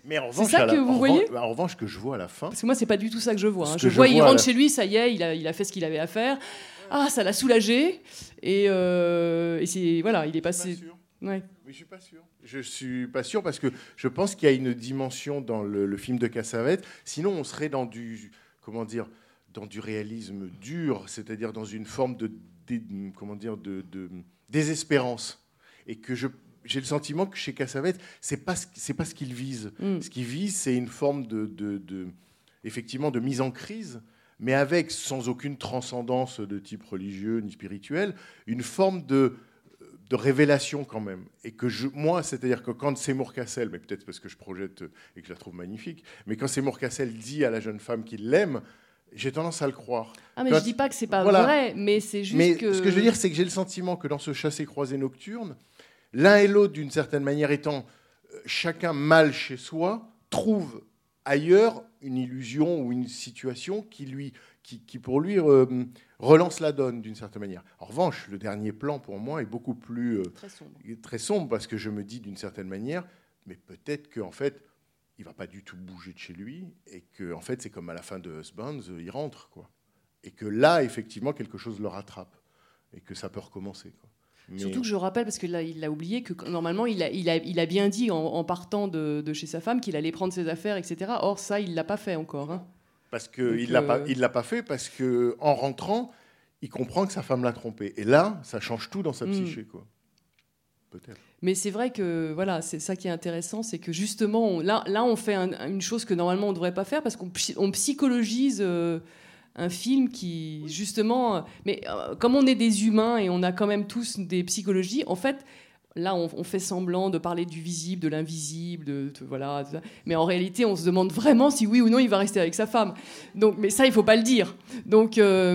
Mais en revanche, ça à la- que vous en voyez En revanche, que je vois à la fin, Parce que moi, c'est pas du tout ça que je vois. hein. Ce Je que je vois, il vois, rentre là- chez lui, ça y est, il a, il a fait ce qu'il avait à faire. Ah, ça l'a soulagé. Et, euh, et c'est voilà, il est je passé. suis pas sûr. Ouais. Mais je suis pas sûr. Je suis pas sûr parce que je pense qu'il y a une dimension dans le, le film de Cassavetes. Sinon, on serait dans du, comment dire, dans du réalisme dur, c'est-à-dire dans une forme de, comment dire, de, de désespérance. Et que je, j'ai le sentiment que chez Cassavetes, c'est pas, ce- c'est pas ce qu'il vise. Mm. Ce qu'il vise, c'est une forme de, de- de- effectivement, de mise en crise, mais avec, sans aucune transcendance de type religieux ni spirituel, une forme de, de révélation quand même. Et que je, moi, c'est-à-dire que quand Seymour Cassel, mais peut-être parce que je projette et que je la trouve magnifique, mais quand Seymour Cassel dit à la jeune femme qu'il l'aime, j'ai tendance à le croire. Ah, mais Quand- je dis pas que c'est pas Voilà. vrai, mais c'est juste Mais que. ce que je veux dire, c'est que j'ai le sentiment que dans ce chassé-croisé nocturne, l'un et l'autre, d'une certaine manière, étant euh, chacun mal chez soi, trouve ailleurs une illusion ou une situation qui, lui, qui, qui pour lui, euh, relance la donne d'une certaine manière. En revanche, le dernier plan, pour moi, est beaucoup plus euh, Très sombre. très sombre parce que je me dis d'une certaine manière, mais peut-être qu'en fait, il va pas du tout bouger de chez lui et que en fait, c'est comme à la fin de Husbands, euh, il rentre quoi. Et que là, effectivement, quelque chose le rattrape et que ça peut recommencer. Quoi. Mais- Surtout que je rappelle, parce que là, il l'a oublié, que normalement, il a, il a, il a bien dit en, en partant de, de chez sa femme qu'il allait prendre ses affaires, etc. Or, ça, il l'a pas fait encore. hein. Parce qu'il pas, euh, il l'a pas fait parce que en rentrant, il comprend que sa femme l'a trompé. Et là, ça change tout dans sa Mm. psyché, quoi. Peut-être. Mais c'est vrai que voilà, c'est ça qui est intéressant, c'est que justement, on- là, là, on fait un- une chose que normalement on ne devrait pas faire parce qu'on psy- on psychologise euh, un film qui, justement, euh, mais euh, comme on est des humains et on a quand même tous des psychologies, en fait. Là, on, fait semblant de parler du visible, de l'invisible, de, voilà. Mais en réalité, on se demande vraiment si oui ou non il va rester avec sa femme. Donc, mais ça, il faut pas le dire. Donc, euh,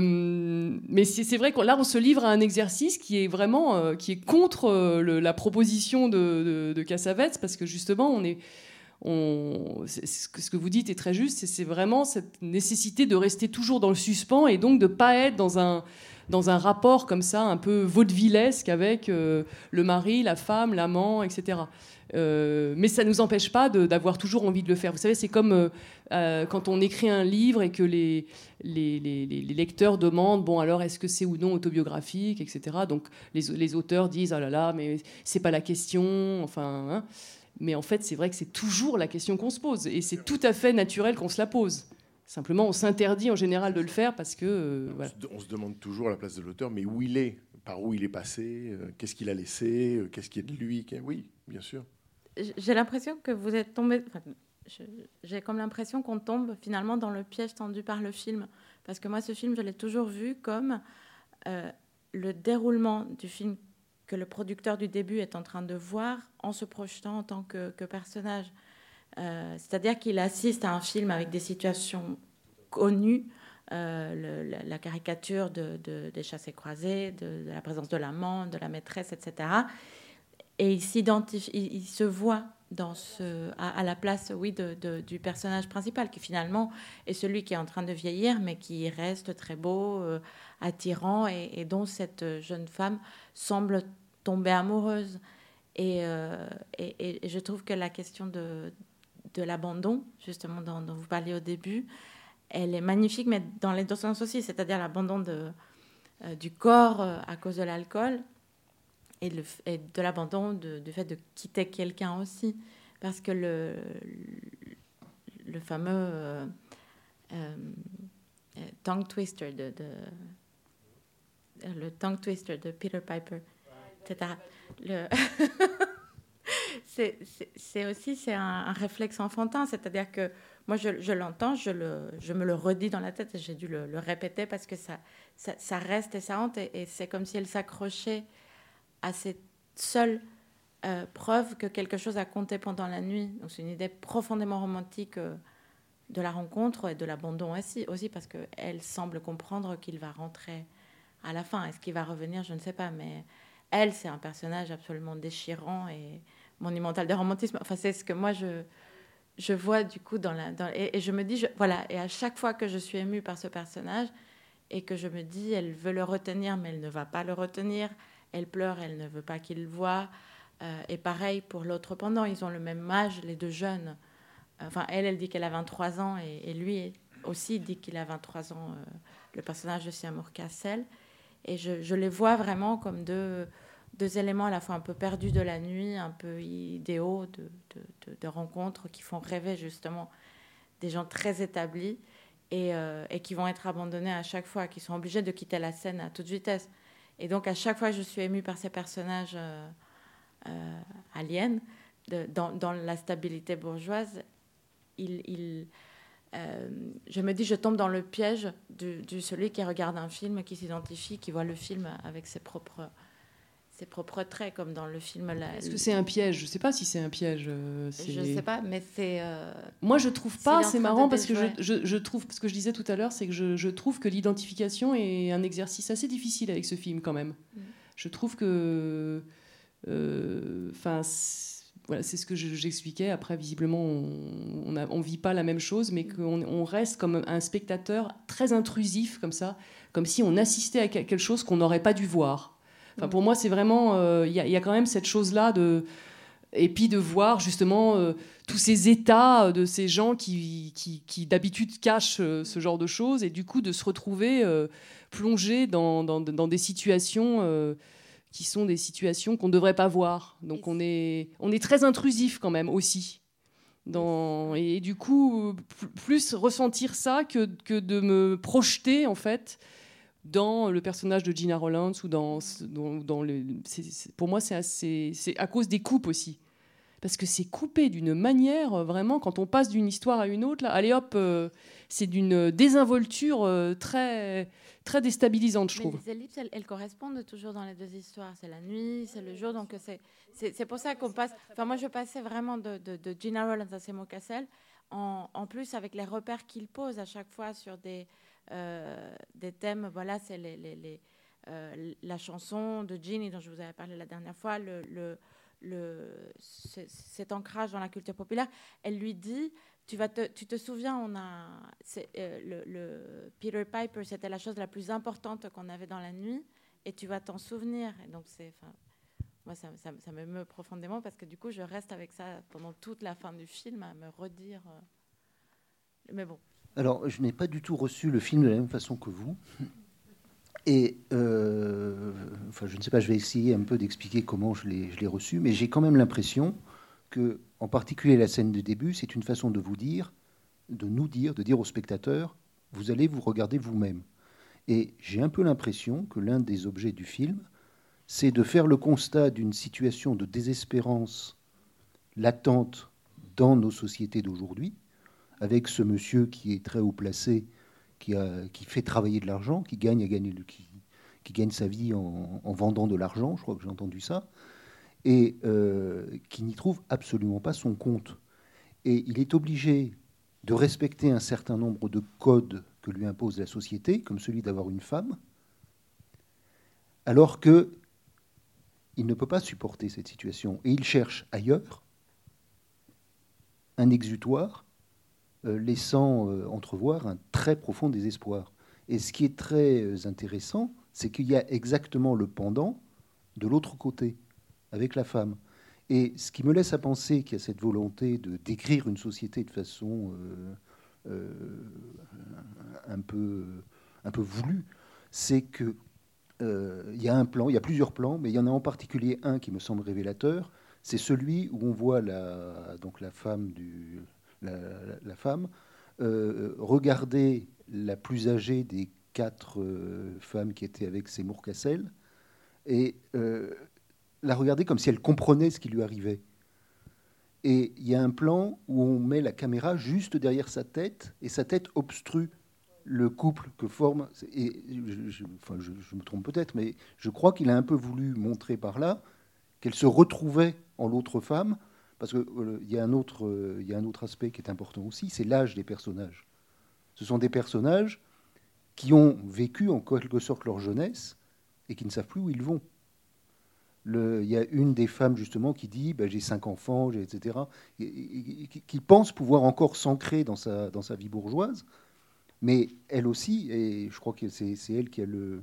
mais c'est vrai que là, on se livre à un exercice qui est vraiment euh, qui est contre euh, la proposition de, de, Cassavetes, parce que justement, on est, on, ce, que, vous dites est très juste. c'est- vraiment cette nécessité de rester toujours dans le suspens et donc de pas être dans un dans un rapport comme ça, un peu vaudevillesque avec euh, le mari, la femme, l'amant, etc. Euh, mais ça ne nous empêche pas d'avoir toujours envie de le faire. Vous savez, c'est comme euh, quand on écrit un livre et que les, lecteurs demandent bon alors est-ce que c'est ou non autobiographique, etc. Donc les, les auteurs disent ah là là mais c'est pas la question, enfin. hein. Mais en fait, c'est vrai que c'est toujours la question qu'on se pose et c'est tout à fait naturel qu'on se la pose. Simplement, on s'interdit en général de le faire parce que euh, voilà. On se- demande toujours à la place de l'auteur, mais où il est, par où il est passé, euh, qu'est-ce qu'il a laissé, euh, qu'est-ce qui est de lui. Oui, bien sûr. J'ai l'impression que vous êtes tombé. enfin, J'ai comme l'impression qu'on tombe finalement dans le piège tendu par le film. Parce que moi, ce film, je l'ai toujours vu comme euh, le déroulement du film que le producteur du début est en train de voir en se projetant en tant que, que personnage. Euh, C'est-à-dire qu'il assiste à un film avec des situations connues, euh, la, caricature de, de- des chassés croisés, de, de la présence de l'amant, de la maîtresse, etc. Et il s'identifie, il, se voit dans ce, à, la place, oui, du personnage principal, qui finalement est celui qui est en train de vieillir, mais qui reste très beau, euh, attirant, et, dont cette jeune femme semble tomber amoureuse. Et je trouve que la question de, de l'abandon, justement, dont, vous parliez au début, elle est magnifique, mais dans les deux sens aussi, c'est-à-dire l'abandon euh, du corps euh, à cause de l'alcool et, et de l'abandon du fait de quitter quelqu'un aussi. Parce que le, le fameux euh, euh, tongue twister de, de- le tongue twister de Peter Piper, etc. Le c'est- aussi c'est un, réflexe enfantin, c'est-à-dire que moi je, l'entends, je, me le redis dans la tête, j'ai dû le, répéter parce que ça, reste et ça hante, et, et c'est comme si elle s'accrochait à cette seule euh, preuve que quelque chose a compté pendant la nuit. Donc c'est une idée profondément romantique euh, de la rencontre et de l'abandon aussi, aussi parce qu'elle semble comprendre qu'il va rentrer à la fin. Est-ce qu'il va revenir? Je ne sais pas, mais elle, c'est un personnage absolument déchirant et monumental de romantisme. Enfin, c'est ce que moi, je, je vois du coup dans la... Et, je me dis, voilà, et à chaque fois que je suis émue par ce personnage et que je me dis, elle veut le retenir, mais elle ne va pas le retenir, elle pleure, elle ne veut pas qu'il le voie. Euh, et pareil pour l'autre pendant, ils ont le même âge, les deux jeunes. Enfin, elle, elle dit qu'elle a 23 ans et, et lui aussi dit qu'il a 23 ans, euh, le personnage de Siamour Cassel. Et je, je les vois vraiment comme deux, deux éléments à la fois un peu perdus de la nuit, un peu idéaux de, de, de- de rencontres qui font rêver justement des gens très établis et, euh, et qui vont être abandonnés à chaque fois, qui sont obligés de quitter la scène à toute vitesse. Et donc à chaque fois, je suis émue par ces personnages euh, euh, aliens, de- dans, la stabilité bourgeoise. Je me dis, je tombe dans le piège du celui qui regarde un film, qui s'identifie, qui voit le film avec ses propres, ses propres traits, comme dans le film. La- Est-ce que c'est un piège? Je sais pas si c'est un piège. euh, Je sais pas, mais c'est. euh, Moi, je trouve pas. C'est marrant parce que je, déjouer. je, je trouve, ce que je disais tout à l'heure, c'est que je, je trouve que l'identification est un exercice assez difficile avec ce film quand même. Mm. Je trouve que, euh, enfin, voilà, c'est ce que je- j'expliquais. Après, visiblement, on on vit pas la même chose, mais qu'on on reste comme un spectateur très intrusif comme ça, comme si on assistait à quelque chose qu'on n'aurait pas dû voir. Enfin, Mm. pour moi, c'est vraiment, euh, il y, a- il y a quand même cette chose-là de et puis de voir justement euh, tous ces états de ces gens qui, qui, qui d'habitude cachent euh, ce genre de choses et du coup de se retrouver euh, plongé dans, dans, dans des situations euh, qui sont des situations qu'on ne devrait pas voir. Donc on est, on est très intrusif quand même aussi. Dans, et du coup, plus ressentir ça que, que de me projeter en fait dans le personnage de Gina Rollins ou dans, dans, dans le. c'est- c'est- pour moi, c'est assez- c'est à cause des coupes aussi. Parce que c'est coupé d'une manière, euh, vraiment, quand on passe d'une histoire à une autre, là, allez hop, euh, c'est d'une désinvolture euh, très, très déstabilisante, je Mais trouve. les ellipses, elles, elles correspondent toujours dans les deux histoires. C'est la nuit, c'est le jour, donc c'est pour ça qu'on passe. Enfin, moi, je passais vraiment de, de, de Gina Rollins à Seymour Cassel, en, en plus avec les repères qu'il pose à chaque fois sur des des thèmes. Voilà, c'est euh, la chanson de Ginny dont je vous avais parlé la dernière fois, cet ancrage dans la culture populaire. Elle lui dit tu, te, souviens, on a euh, le, Peter Piper, c'était la chose la plus importante qu'on avait dans la nuit, et tu vas t'en souvenir. Donc moi ça, ça, ça me meut profondément parce que du coup je reste avec ça pendant toute la fin du film à me redire. euh, Alors, je n'ai pas du tout reçu le film de la même façon que vous. Et, euh, je ne sais pas, je vais essayer un peu d'expliquer comment je l'ai je l'ai reçu, mais j'ai quand même l'impression que, en particulier la scène de début, c'est une façon de vous dire, de nous dire, de dire aux spectateurs, vous allez vous regarder vous-même. Et j'ai un peu l'impression que l'un des objets du film, c'est de faire le constat d'une situation de désespérance latente dans nos sociétés d'aujourd'hui, avec ce monsieur qui est très haut placé, qui, fait travailler de l'argent, qui gagne à gagner qui, gagne sa vie en, en vendant de l'argent, je crois que j'ai entendu ça, et euh, qui n'y trouve absolument pas son compte. Et il est obligé de respecter un certain nombre de codes que lui impose la société, comme celui d'avoir une femme, alors que il ne peut pas supporter cette situation. Et il cherche ailleurs un exutoire, laissant euh, entrevoir un très profond désespoir. Et ce qui est très euh, intéressant, c'est qu'il y a exactement le pendant de l'autre côté, avec la femme. Et ce qui me laisse à penser qu'il y a cette volonté de décrire une société de façon euh, euh, un, peu, un peu voulue, c'est que euh, il y a un plan, il y a plusieurs plans, mais il y en a en particulier un qui me semble révélateur. C'est celui où on voit donc la femme, du, la, femme euh, regarder la plus âgée des quatre euh, femmes qui étaient avec Seymour Cassel et euh, la regarder comme si elle comprenait ce qui lui arrivait. Et il y a un plan où on met la caméra juste derrière sa tête et sa tête obstrue le couple que forme. Et je me trompe peut-être, mais je crois qu'il a un peu voulu montrer par là qu'elle se retrouvait en l'autre femme, parce qu'il y, a un autre, euh, y a un autre aspect qui est important aussi, c'est l'âge des personnages. Ce sont des personnages qui ont vécu en quelque sorte leur jeunesse et qui ne savent plus où ils vont. Il y a une des femmes justement qui dit ben, j'ai cinq enfants, etc., et- et- et- qui, pense pouvoir encore s'ancrer dans sa, dans sa vie bourgeoise, mais elle aussi, et je crois que c'est elle qui a le,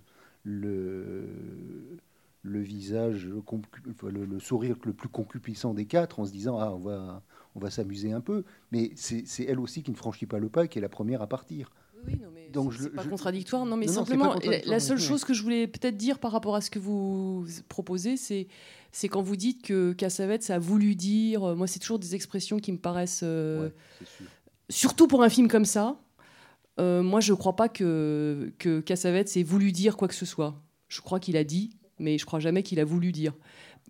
le visage, le, le sourire le plus concupissant des quatre, en se disant ah on va, on va s'amuser un peu, mais c'est elle aussi qui ne franchit pas le pas, et qui est la première à partir. Oui, non, mais Donc je- pas je- contradictoire. Non, mais Non, non, simplement, la, seule oui. chose que je voulais peut-être dire par rapport à ce que vous proposez, c'est c'est quand vous dites que Cassavetes a voulu dire. euh, Moi, c'est toujours des expressions qui me paraissent. euh, Ouais, c'est sûr. surtout pour un film comme ça. euh, moi, je crois pas que, que Cassavetes ait voulu dire quoi que ce soit. Je crois qu'il a dit, mais je crois jamais qu'il a voulu dire.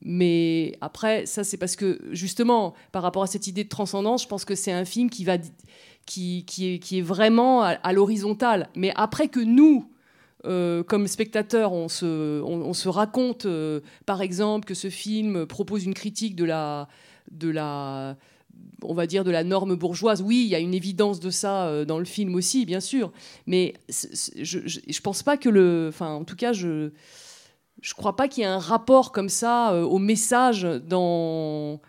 Mais après, ça, c'est parce que, justement, par rapport à cette idée de transcendance, je pense que c'est un film qui, va, qui, qui, est, qui est vraiment à, l'horizontale. Mais après que nous, euh, comme spectateurs, on se, on, se raconte, euh, par exemple, que ce film propose une critique de la, de la, on va dire, de la norme bourgeoise. Oui, il y a une évidence de ça euh, dans le film aussi, bien sûr. Mais je, je pense pas que le, enfin, en tout cas, je, je crois pas qu'il y ait un rapport comme ça euh, au message dans,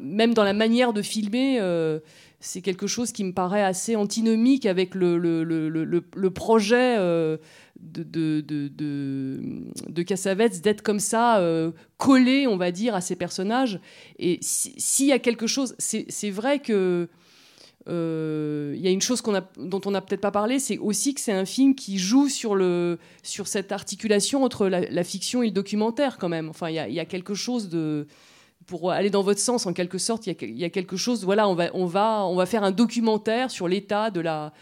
même dans la manière de filmer. euh, c'est quelque chose qui me paraît assez antinomique avec le, le, le, le, projet euh, de, de, de, de, Cassavetes d'être comme ça, collé, on va dire, à ses personnages. Et si- s'il y a quelque chose, c'est vrai que il y a une chose dont on n'a peut-être pas parlé, c'est aussi que c'est un film qui joue sur, cette articulation entre la, fiction et le documentaire quand même. Enfin, il y a, quelque chose de pour aller dans votre sens, en quelque sorte, il y a, quelque chose. Voilà, on va, faire un documentaire sur l'état de la,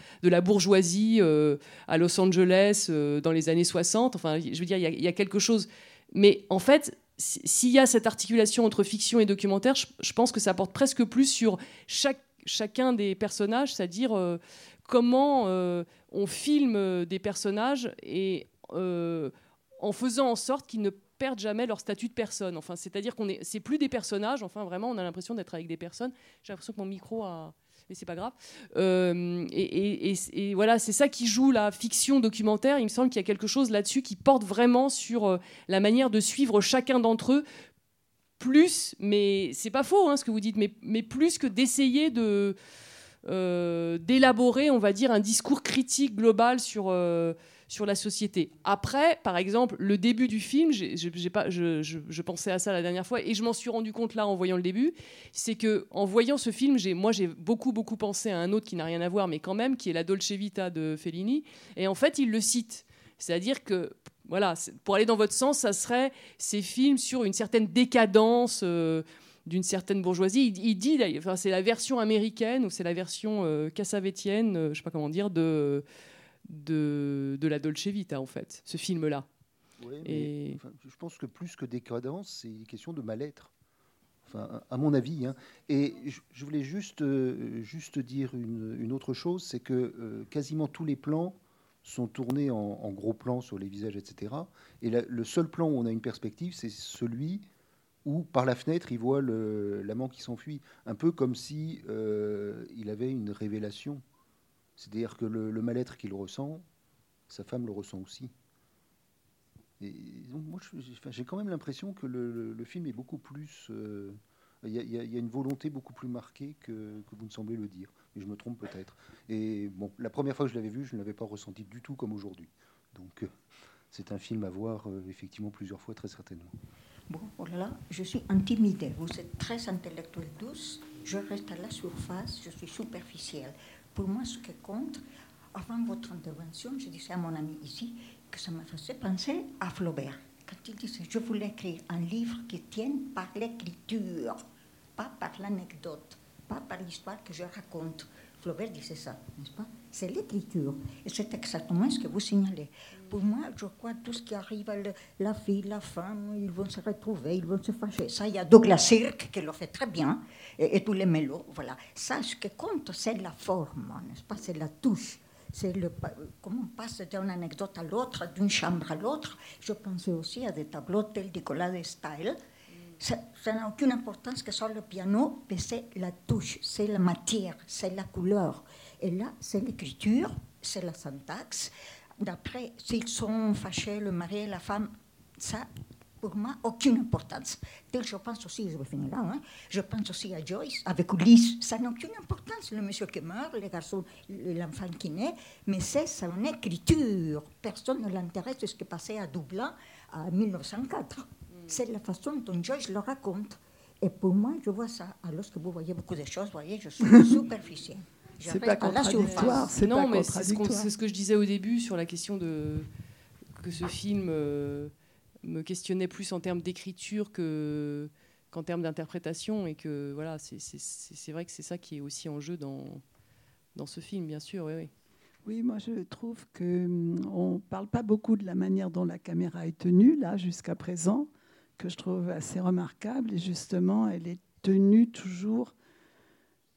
bourgeoisie euh, à Los Angeles euh, dans les années 60. Enfin, je veux dire, il y a, quelque chose. Mais en fait, si- s'il y a cette articulation entre fiction et documentaire, je pense que ça porte presque plus sur chaque, chacun des personnages, c'est-à-dire euh, comment euh, on filme euh, des personnages et en faisant en sorte qu'ils ne perdent jamais leur statut de personne. Enfin, c'est-à-dire qu'on est, c'est plus des personnages. Enfin, vraiment, on a l'impression d'être avec des personnes. J'ai l'impression que mon micro a, mais c'est pas grave. Et, voilà, c'est ça qui joue la fiction documentaire. Il me semble qu'il y a quelque chose là-dessus qui porte vraiment sur la manière de suivre chacun d'entre eux. Plus, mais c'est pas faux hein, ce que vous dites, mais, plus que d'essayer de euh, d'élaborer, on va dire, un discours critique global sur, euh, sur la société. Après, par exemple, le début du film, j'ai- pas, je, pensais à ça la dernière fois et je m'en suis rendu compte là en voyant le début, c'est que en voyant ce film, moi j'ai beaucoup beaucoup pensé à un autre qui n'a rien à voir, mais quand même, qui est la Dolce Vita de Fellini, et en fait il le cite, c'est-à-dire que voilà, pour aller dans votre sens, ça serait ces films sur une certaine décadence. euh, d'une certaine bourgeoisie. Il, il dit, d'ailleurs, enfin, c'est la version américaine ou c'est la version euh, cassavétienne, euh, je sais pas comment dire, de, de, de la Dolce Vita, en fait, ce film-là. Ouais, mais, Et- enfin, je pense que plus que décadence, c'est une question de mal-être. Enfin, à mon avis. hein. Et je, je voulais juste, euh, juste dire une, une autre chose, c'est que euh, quasiment tous les plans sont tournés en, gros plan sur les visages, etc. Et le seul plan où on a une perspective, c'est celui où, par la fenêtre, il voit l'amant qui s'enfuit. Un peu comme si euh, il avait une révélation. C'est-à-dire que le, mal-être qu'il ressent, sa femme le ressent aussi. Et donc, moi, j'ai quand même l'impression que le, film est beaucoup plus. euh, Il y, y a une volonté beaucoup plus marquée que, que vous ne semblez le dire. Je me trompe peut-être. Et bon, la première fois que je l'avais vu, je ne l'avais pas ressenti du tout comme aujourd'hui. Donc, euh, c'est un film à voir euh, effectivement plusieurs fois, très certainement. Bon, oh là là, je suis intimidée. Vous êtes très intellectuelle douce. Je reste à la surface, je suis superficielle. Pour moi, ce qui compte, avant votre intervention, je disais à mon ami ici que ça me faisait penser à Flaubert. Quand il disait Je voulais écrire un livre qui tienne par l'écriture, pas par l'anecdote, pas par l'histoire que je raconte. Flaubert disait ça, n'est-ce pas? C'est l'écriture. Et c'est exactement ce que vous signalez. Pour moi, je crois tout ce qui arrive, le- la fille, la femme, ils vont se retrouver, ils vont se fâcher. Ça, il y a Douglas Sirk qui le fait très bien, et, tous les mélos. Voilà. Ça, ce qui compte, c'est la forme, n'est-ce pas? C'est la touche. C'est comment on passe d'une anecdote à l'autre, d'une chambre à l'autre. Je pensais aussi à des tableaux tels Nicolas de Style. Ça n'a aucune importance que sur le piano, mais c'est la touche, c'est la matière, c'est la couleur. Et là, c'est l'écriture, c'est la syntaxe. D'après, s'ils sont fâchés, le mari et la femme, ça, pour moi, aucune importance. Je pense aussi, je vais finir là, hein, je pense aussi à Joyce, avec Ulysse, ça n'a aucune importance, le monsieur qui meurt, les garçons, l'enfant qui naît, mais c'est son écriture. Personne ne l'intéresse de ce qui passait à Dublin en 1904. C'est la façon dont Joyce le raconte. Et pour moi, je vois ça. Alors que vous voyez beaucoup de choses, vous voyez, je suis superficielle. C'est pas contradictoire, c'est non, pas mais c'est ce, qu'on- que je disais au début sur la question de que ce film euh, me questionnait plus en termes d'écriture que qu'en termes d'interprétation et que voilà, c'est- c'est c'est- c'est vrai que c'est ça qui est aussi en jeu dans dans ce film, bien sûr. Oui, oui. Oui, moi je trouve que hum, on parle pas beaucoup de la manière dont la caméra est tenue là jusqu'à présent, que je trouve assez remarquable. Et justement, elle est tenue toujours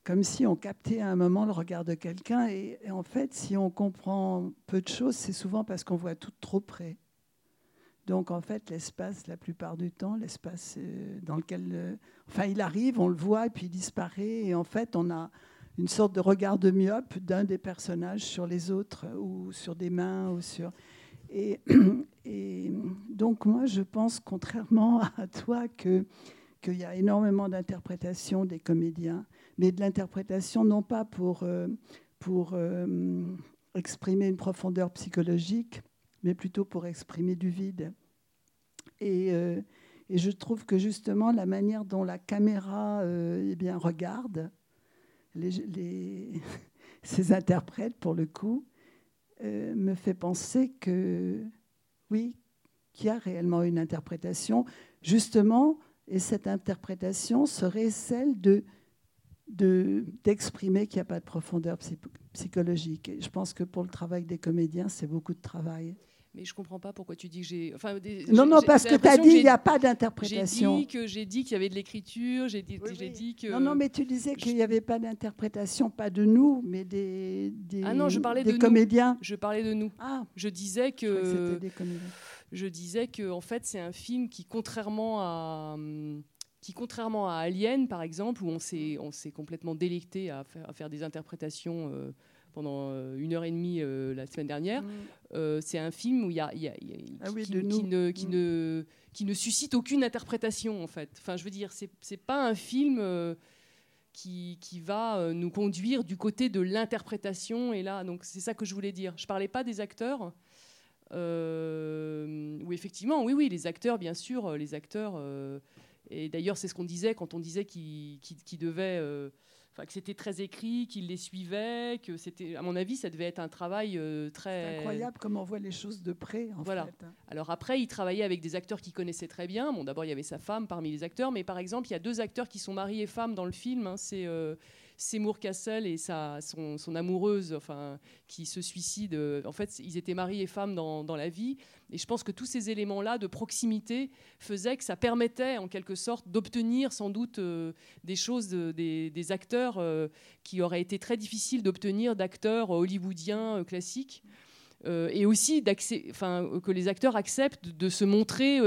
comme si on captait à un moment le regard de quelqu'un. Et, en fait, si on comprend peu de choses, c'est souvent parce qu'on voit tout trop près. Donc en fait, l'espace, la plupart du temps, l'espace euh, dans lequel, euh, enfin, il arrive, on le voit et puis il disparaît. Et en fait, on a une sorte de regard de myope d'un des personnages sur les autres ou sur des mains ou sur. Et, donc moi, je pense, contrairement à toi, que qu'il y a énormément d'interprétations des comédiens, mais de l'interprétation non pas pour, euh, pour euh, exprimer une profondeur psychologique, mais plutôt pour exprimer du vide. Et, euh, et je trouve que justement la manière dont la caméra eh bien, regarde les, les- ces interprètes, pour le coup, euh, me fait penser que oui, qu'il y a réellement une interprétation, justement, et cette interprétation serait celle de de- d'exprimer qu'il n'y a pas de profondeur psy- psychologique. Et je pense que pour le travail des comédiens, c'est beaucoup de travail. Mais je comprends pas pourquoi tu dis que j'ai. Enfin, des- Non, non, parce que tu as dit qu'il n'y a pas d'interprétation. J'ai dit que j'ai dit qu'il y avait de l'écriture. J'ai dit, que. Non, non, mais tu disais qu'il n'y avait pas d'interprétation, pas de nous, mais des, des, Ah non, je parlais des de comédiens. Nous. Je parlais de nous. Ah. Je disais Je que c'était des comédiens. je disais que en fait c'est un film qui contrairement à qui contrairement à Alien par exemple où on s'est on s'est complètement délecté à faire, à faire des interprétations euh, pendant euh, une heure et demie euh, la semaine dernière euh, c'est un film où il y a, il y a- il y a- Mm. Ah oui, qui, ne qui Mm. ne qui ne suscite aucune interprétation en fait enfin je veux dire c'est c'est pas un film euh, qui, qui va nous conduire du côté de l'interprétation et là donc c'est ça que je voulais dire je parlais pas des acteurs où effectivement, oui, oui, les acteurs, bien sûr, les acteurs. et d'ailleurs, c'est ce qu'on disait quand on disait qu'ils qu'ils devaient, enfin, que c'était très écrit, qu'ils les suivaient, que c'était, à mon avis, ça devait être un travail euh, très C'est incroyable comment on voit les choses de près, en voilà. fait. hein. Alors après, il travaillait avec des acteurs qu'il connaissait très bien. Bon, d'abord, il y avait sa femme parmi les acteurs, mais par exemple, il y a deux acteurs qui sont mari et femme dans le film. hein. C'est euh, Seymour Cassel et sa, son, amoureuse, enfin, qui se suicide. Euh, En fait, ils étaient mari et femme dans, dans la vie. Et je pense que tous ces éléments-là de proximité faisaient que ça permettait, en quelque sorte, d'obtenir sans doute euh, des choses, de- des, des acteurs euh, qui auraient été très difficiles d'obtenir d'acteurs hollywoodiens classiques. Et aussi que les acteurs acceptent de se montrer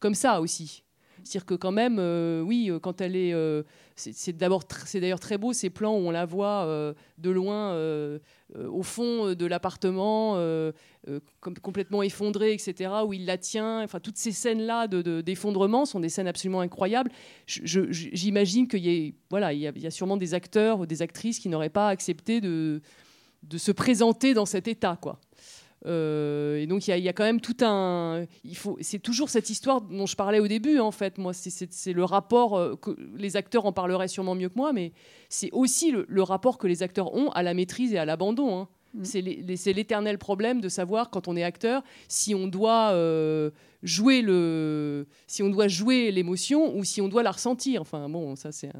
comme ça aussi. C'est-à-dire que quand même, euh, oui, quand elle est, c'est d'ailleurs très beau ces plans où on la voit de loin au fond de l'appartement, complètement effondrée, etc., où il la tient. Enfin, toutes ces scènes-là d'effondrement sont des scènes absolument incroyables. J'imagine qu'il y, voilà, il y, a sûrement des acteurs ou des actrices qui n'auraient pas accepté de de se présenter dans cet état, quoi. Euh, et donc il y, a quand même tout un. Il faut. C'est toujours cette histoire dont je parlais au début en fait. Moi, c'est le rapport euh, que les acteurs en parleraient sûrement mieux que moi, mais c'est aussi le, rapport que les acteurs ont à la maîtrise et à l'abandon. Hein. Mm. C'est l'éternel problème de savoir quand on est acteur si on doit euh, jouer si l'émotion ou si on doit la ressentir. Enfin bon, ça c'est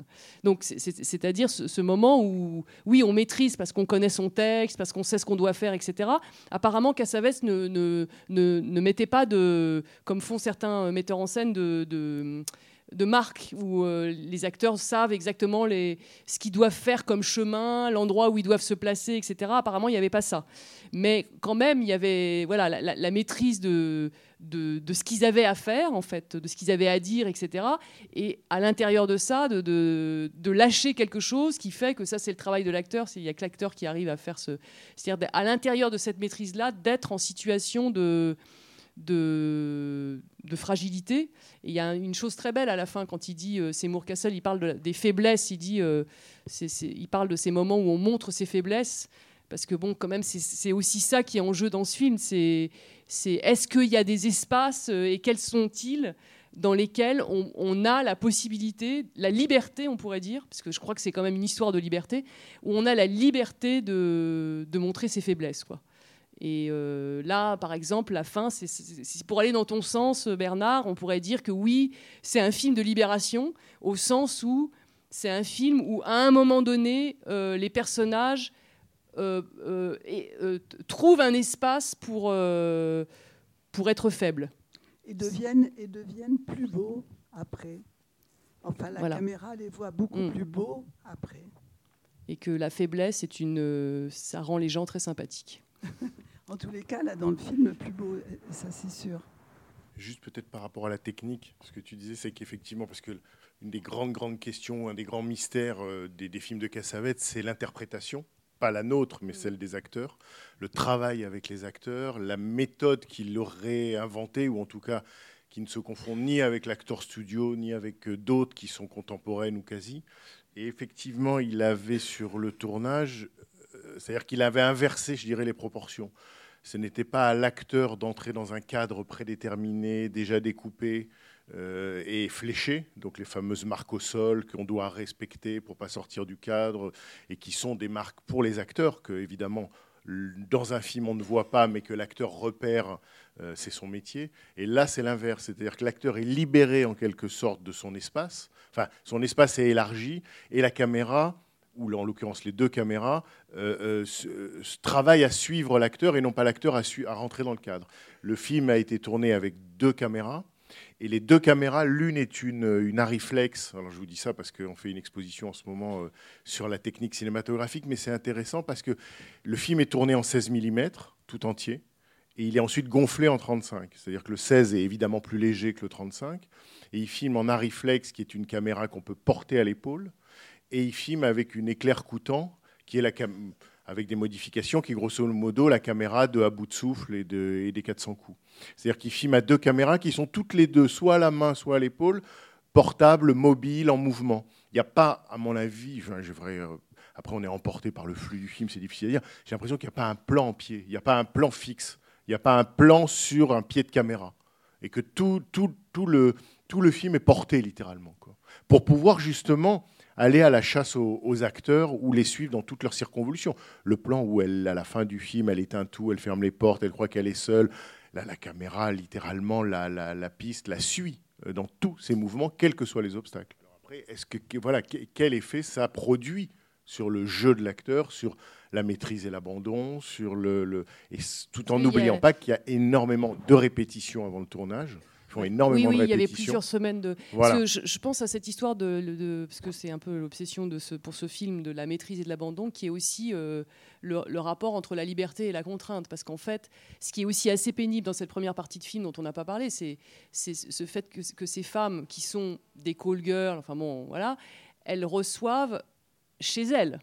donc c'est-à-dire ce, moment où oui on maîtrise parce qu'on connaît son texte, parce qu'on sait ce qu'on doit faire, etc. Apparemment Cassavetes ne, ne, ne, ne mettait pas de, comme font certains metteurs en scène de marque où euh, les acteurs savent exactement les, ce qu'ils doivent faire comme chemin, l'endroit où ils doivent se placer, etc. Apparemment, il n'y avait pas ça. Mais quand même, il y avait voilà, la, maîtrise de, de, ce qu'ils avaient à faire, en fait, de ce qu'ils avaient à dire, etc. Et à l'intérieur de ça, de, de, lâcher quelque chose qui fait que ça, c'est le travail de l'acteur. Il n'y a que l'acteur qui arrive à faire ce... C'est-à-dire, à l'intérieur de cette maîtrise-là, d'être en situation de de, fragilité. Il y a une chose très belle à la fin quand il dit, euh, Seymour Cassel, il parle des faiblesses, il dit, euh, il parle de ces moments où on montre ses faiblesses, parce que bon, quand même, c'est aussi ça qui est en jeu dans ce film. C'est est-ce qu'il y a des espaces euh, et quels sont-ils dans lesquels on, a la possibilité, la liberté, on pourrait dire, parce que je crois que c'est quand même une histoire de liberté, où on a la liberté de, de montrer ses faiblesses, quoi. Et euh, là, par exemple, la fin, c'est pour aller dans ton sens, Bernard, on pourrait dire que oui, c'est un film de libération, au sens où c'est un film où, à un moment donné, euh, les personnages euh, trouvent un espace pour, pour être faibles. Et deviennent, et deviennent plus beaux après. Enfin, la caméra les voit beaucoup mm. plus beaux après. Et que la faiblesse, est une, ça rend les gens très sympathiques. En tous les cas, là, dans le film, le plus beau, ça c'est sûr. Juste peut-être par rapport à la technique, ce que tu disais, c'est qu'effectivement, parce que une des grandes, grandes questions, un des grands mystères euh, des, films de Cassavetes, c'est l'interprétation. Pas la nôtre, mais celle des acteurs. Le travail avec les acteurs, la méthode qu'il aurait inventée, ou en tout cas qui ne se confond ni avec l'acteur studio, ni avec euh, d'autres qui sont contemporaines ou quasi. Et effectivement, il avait sur le tournage, euh, c'est-à-dire qu'il avait inversé, je dirais, les proportions. Ce n'était pas à l'acteur d'entrer dans un cadre prédéterminé, déjà découpé euh, et fléché, donc les fameuses marques au sol qu'on doit respecter pour pas sortir du cadre et qui sont des marques pour les acteurs que évidemment dans un film on ne voit pas, mais que l'acteur repère, euh, c'est son métier. Et là, c'est l'inverse, c'est-à-dire que l'acteur est libéré en quelque sorte de son espace, enfin, son espace est élargi, et la caméra ou en l'occurrence les deux caméras, euh, euh, travaillent à suivre l'acteur et non pas l'acteur à, rentrer dans le cadre. Le film a été tourné avec deux caméras. Et les deux caméras, l'une est une, une Ariflex. Alors je vous dis ça parce qu'on fait une exposition en ce moment euh, sur la technique cinématographique, mais c'est intéressant parce que le film est tourné en 16 mm tout entier et il est ensuite gonflé en 35. C'est-à-dire que le 16 est évidemment plus léger que le 35 et il filme en Ariflex qui est une caméra qu'on peut porter à l'épaule et il filme avec une éclair coûtant, qui est la avec des modifications qui, grosso modo, la caméra de à bout de souffle et, de, et des 400 coups. C'est-à-dire qu'il filme à deux caméras qui sont toutes les deux, soit à la main, soit à l'épaule, portables, mobiles, en mouvement. Il n'y a pas, à mon avis, euh, après on est emporté par le flux du film, c'est difficile à dire, j'ai l'impression qu'il n'y a pas un plan en pied, il n'y a pas un plan fixe, il n'y a pas un plan sur un pied de caméra. Et que tout, tout, tout, le, tout le film est porté littéralement. Pour pouvoir justement aller à la chasse aux, acteurs ou les suivre dans toutes leurs circonvolutions. Le plan où elle, à la fin du film, elle éteint tout, elle ferme les portes, elle croit qu'elle est seule. Là, la caméra, littéralement, la, la, piste la suit euh, dans tous ses mouvements, quels que soient les obstacles. après, est-ce que voilà quel effet ça produit sur le jeu de l'acteur, sur la maîtrise et l'abandon, sur le, et tout en n'oubliant pas qu'il y a énormément de répétitions avant le tournage? Font énormément oui, oui, de il y avait répétitions. plusieurs semaines de. Voilà. Parce que je, je pense à cette histoire de, parce que c'est un peu l'obsession de ce pour ce film de la maîtrise et de l'abandon, qui est aussi euh, le, le rapport entre la liberté et la contrainte. Parce qu'en fait, ce qui est aussi assez pénible dans cette première partie de film dont on n'a pas parlé, c'est c'est ce fait que, que ces femmes qui sont des call girls, enfin bon, voilà, elles reçoivent chez elles.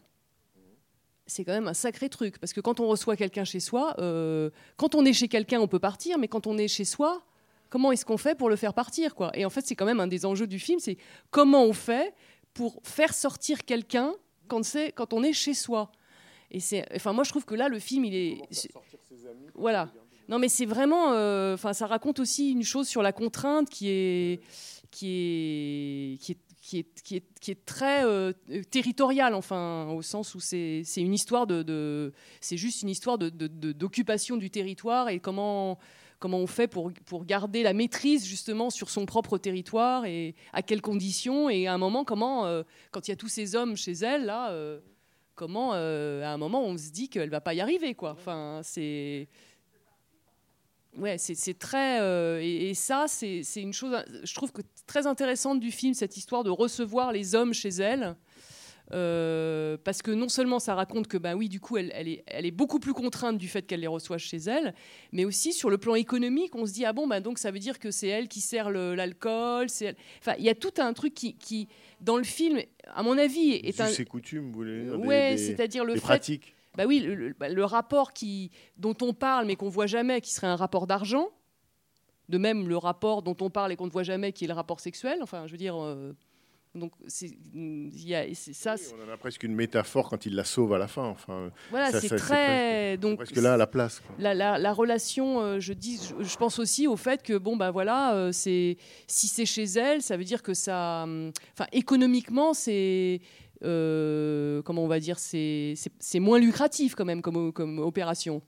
C'est quand même un sacré truc, parce que quand on reçoit quelqu'un chez soi, euh, quand on est chez quelqu'un, on peut partir, mais quand on est chez soi, comment est-ce qu'on fait pour le faire partir quoi Et en fait, c'est quand même un des enjeux du film, c'est comment on fait pour faire sortir quelqu'un quand, quand on est chez soi. Et c'est, enfin, moi, je trouve que là, le film, il est, c'est- voilà. Non, mais c'est vraiment, euh, enfin, ça raconte aussi une chose sur la contrainte qui est, qui est, qui est, qui est, qui est, qui est très euh, territoriale, enfin, au sens où c'est, c'est une histoire de, de- c'est juste une histoire de- d'occupation du territoire et comment, comment on fait pour, pour garder la maîtrise justement sur son propre territoire et à quelles conditions et à un moment comment, euh, quand il y a tous ces hommes chez elle là. euh, Comment, euh, à un moment, on se dit qu'elle va pas y arriver, quoi. Enfin, c'est, ouais, c'est très, et, et ça, c'est c'est une chose, je trouve que très intéressante du film, cette histoire de recevoir les hommes chez elle. Euh, parce que non seulement ça raconte que bah oui du coup elle, elle est, elle est beaucoup plus contrainte du fait qu'elle les reçoit chez elle mais aussi sur le plan économique on se dit ah bon bah donc ça veut dire que c'est elle qui sert l'alcool c'est elle- enfin il y a tout un truc qui, qui dans le film à mon avis est un Us et coutumes, vous voulez dire, ouais c'est-à-dire le des fait pratiques. bah oui le, bah, le rapport qui dont on parle mais qu'on voit jamais qui serait un rapport d'argent. De même le rapport dont on parle et qu'on ne voit jamais qui est le rapport sexuel. Enfin je veux dire euh, donc c'est ça c'est- On en a presque une métaphore quand il la sauve à la fin. Enfin, voilà c'est très presque, donc presque là à la place. la, la- la relation, euh, je dis, je, je pense aussi au fait que bon bah voilà, euh, c'est si c'est chez elle, ça veut dire que ça, hum, enfin économiquement c'est euh, comment on va dire, c'est moins lucratif quand même comme, comme opération.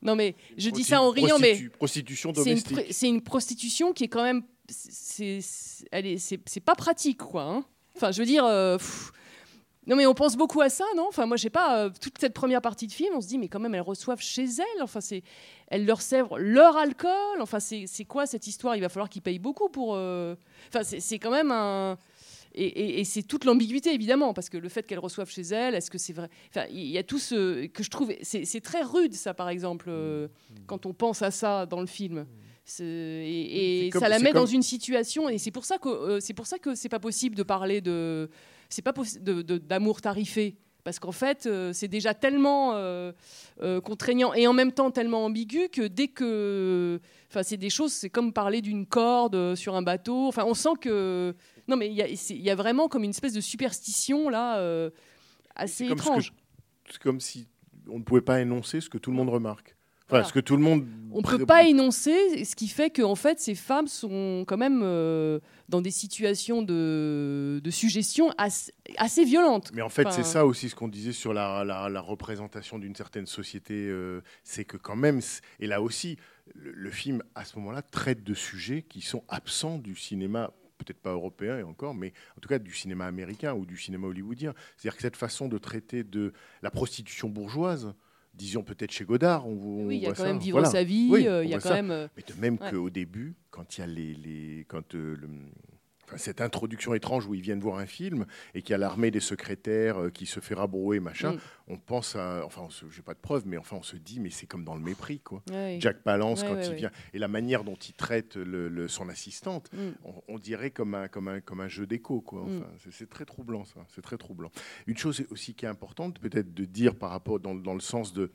Non mais je dis ça en riant, mais Prostitu- Prostitution c'est une, domestique. pr- c'est une prostitution qui est quand même, c'est c'est- pas pratique quoi. hein. Enfin je veux dire. euh, pff, non mais on pense beaucoup à ça, non? Enfin moi je sais pas, euh, toute cette première partie de film, on se dit mais quand même elles reçoivent chez elles, enfin c'est, elles leur servent leur alcool, enfin c'est c'est quoi cette histoire? Il va falloir qu'ils payent beaucoup pour, euh, enfin c'est quand même un, et, et- et c'est toute l'ambiguïté évidemment parce que le fait qu'elles reçoivent chez elles, est-ce que c'est vrai? Enfin il y a tout ce que je trouve, c'est c'est très rude ça par exemple euh, quand on pense à ça dans le film. Et, et C'est comme- ça la met dans une situation et c'est pour ça que euh, c'est pour ça que c'est pas possible de parler de c'est pas d'amour tarifé. Parce qu'en fait euh, c'est déjà tellement euh, euh, contraignant et en même temps tellement ambigu que dès que enfin c'est des choses c'est comme parler d'une corde sur un bateau. Enfin on sent que non mais il y y a vraiment comme une espèce de superstition là assez étrange. C'est comme si on ne pouvait pas énoncer ce que tout le monde remarque. Enfin, Voilà. ce que tout le monde. on peut pas énoncer, ce qui fait que en fait ces femmes sont quand même euh, dans des situations de, de suggestion assez, assez violentes. Mais en fait, Enfin, c'est ça aussi ce qu'on disait sur la, la- la représentation d'une certaine société. euh, c'est que quand même, et là aussi, le, le film, à ce moment-là, traite de sujets qui sont absents du cinéma, peut-être pas européen et encore, mais en tout cas du cinéma américain ou du cinéma hollywoodien. C'est-à-dire que cette façon de traiter de la prostitution bourgeoise, disons peut-être chez Godard, on, Oui, il y a quand ça. même vivre Voilà. sa vie, Oui, euh, il y a quand ça. même, euh, Mais de même ouais. qu'au début, quand il y a les, les- quand euh, le- cette introduction étrange où ils viennent voir un film et qu'il y a l'armée des secrétaires euh, qui se fait rabrouer, machin, Mm. on pense à, enfin, j'ai pas de preuves, mais enfin, on se dit, mais c'est comme dans le mépris, quoi. Jack Palance quand il vient et la manière dont il traite le- le- son assistante, Mm. on, on dirait comme un, comme un, comme un jeu d'écho, quoi. Mm. Enfin, c'est très troublant, ça. C'est très troublant. Une chose aussi qui est importante, peut-être de dire par rapport dans, dans le sens de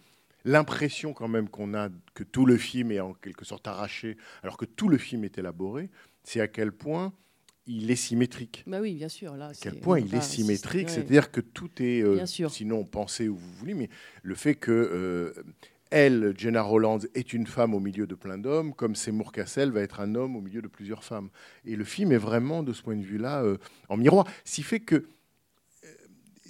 l'impression quand même qu'on a que tout le film est en quelque sorte arraché, alors que tout le film est élaboré, c'est à quel point il est symétrique. Bah oui, bien sûr. Là, À quel point il est symétrique, c'est-à-dire que tout est, euh, Bien sûr. sinon pensez où vous voulez, mais le fait que euh, elle, Jenna Rollands, est une femme au milieu de plein d'hommes, comme Seymour Cassel va être un homme au milieu de plusieurs femmes. Et le film est vraiment, de ce point de vue-là, euh, en miroir. Ce qui fait que euh,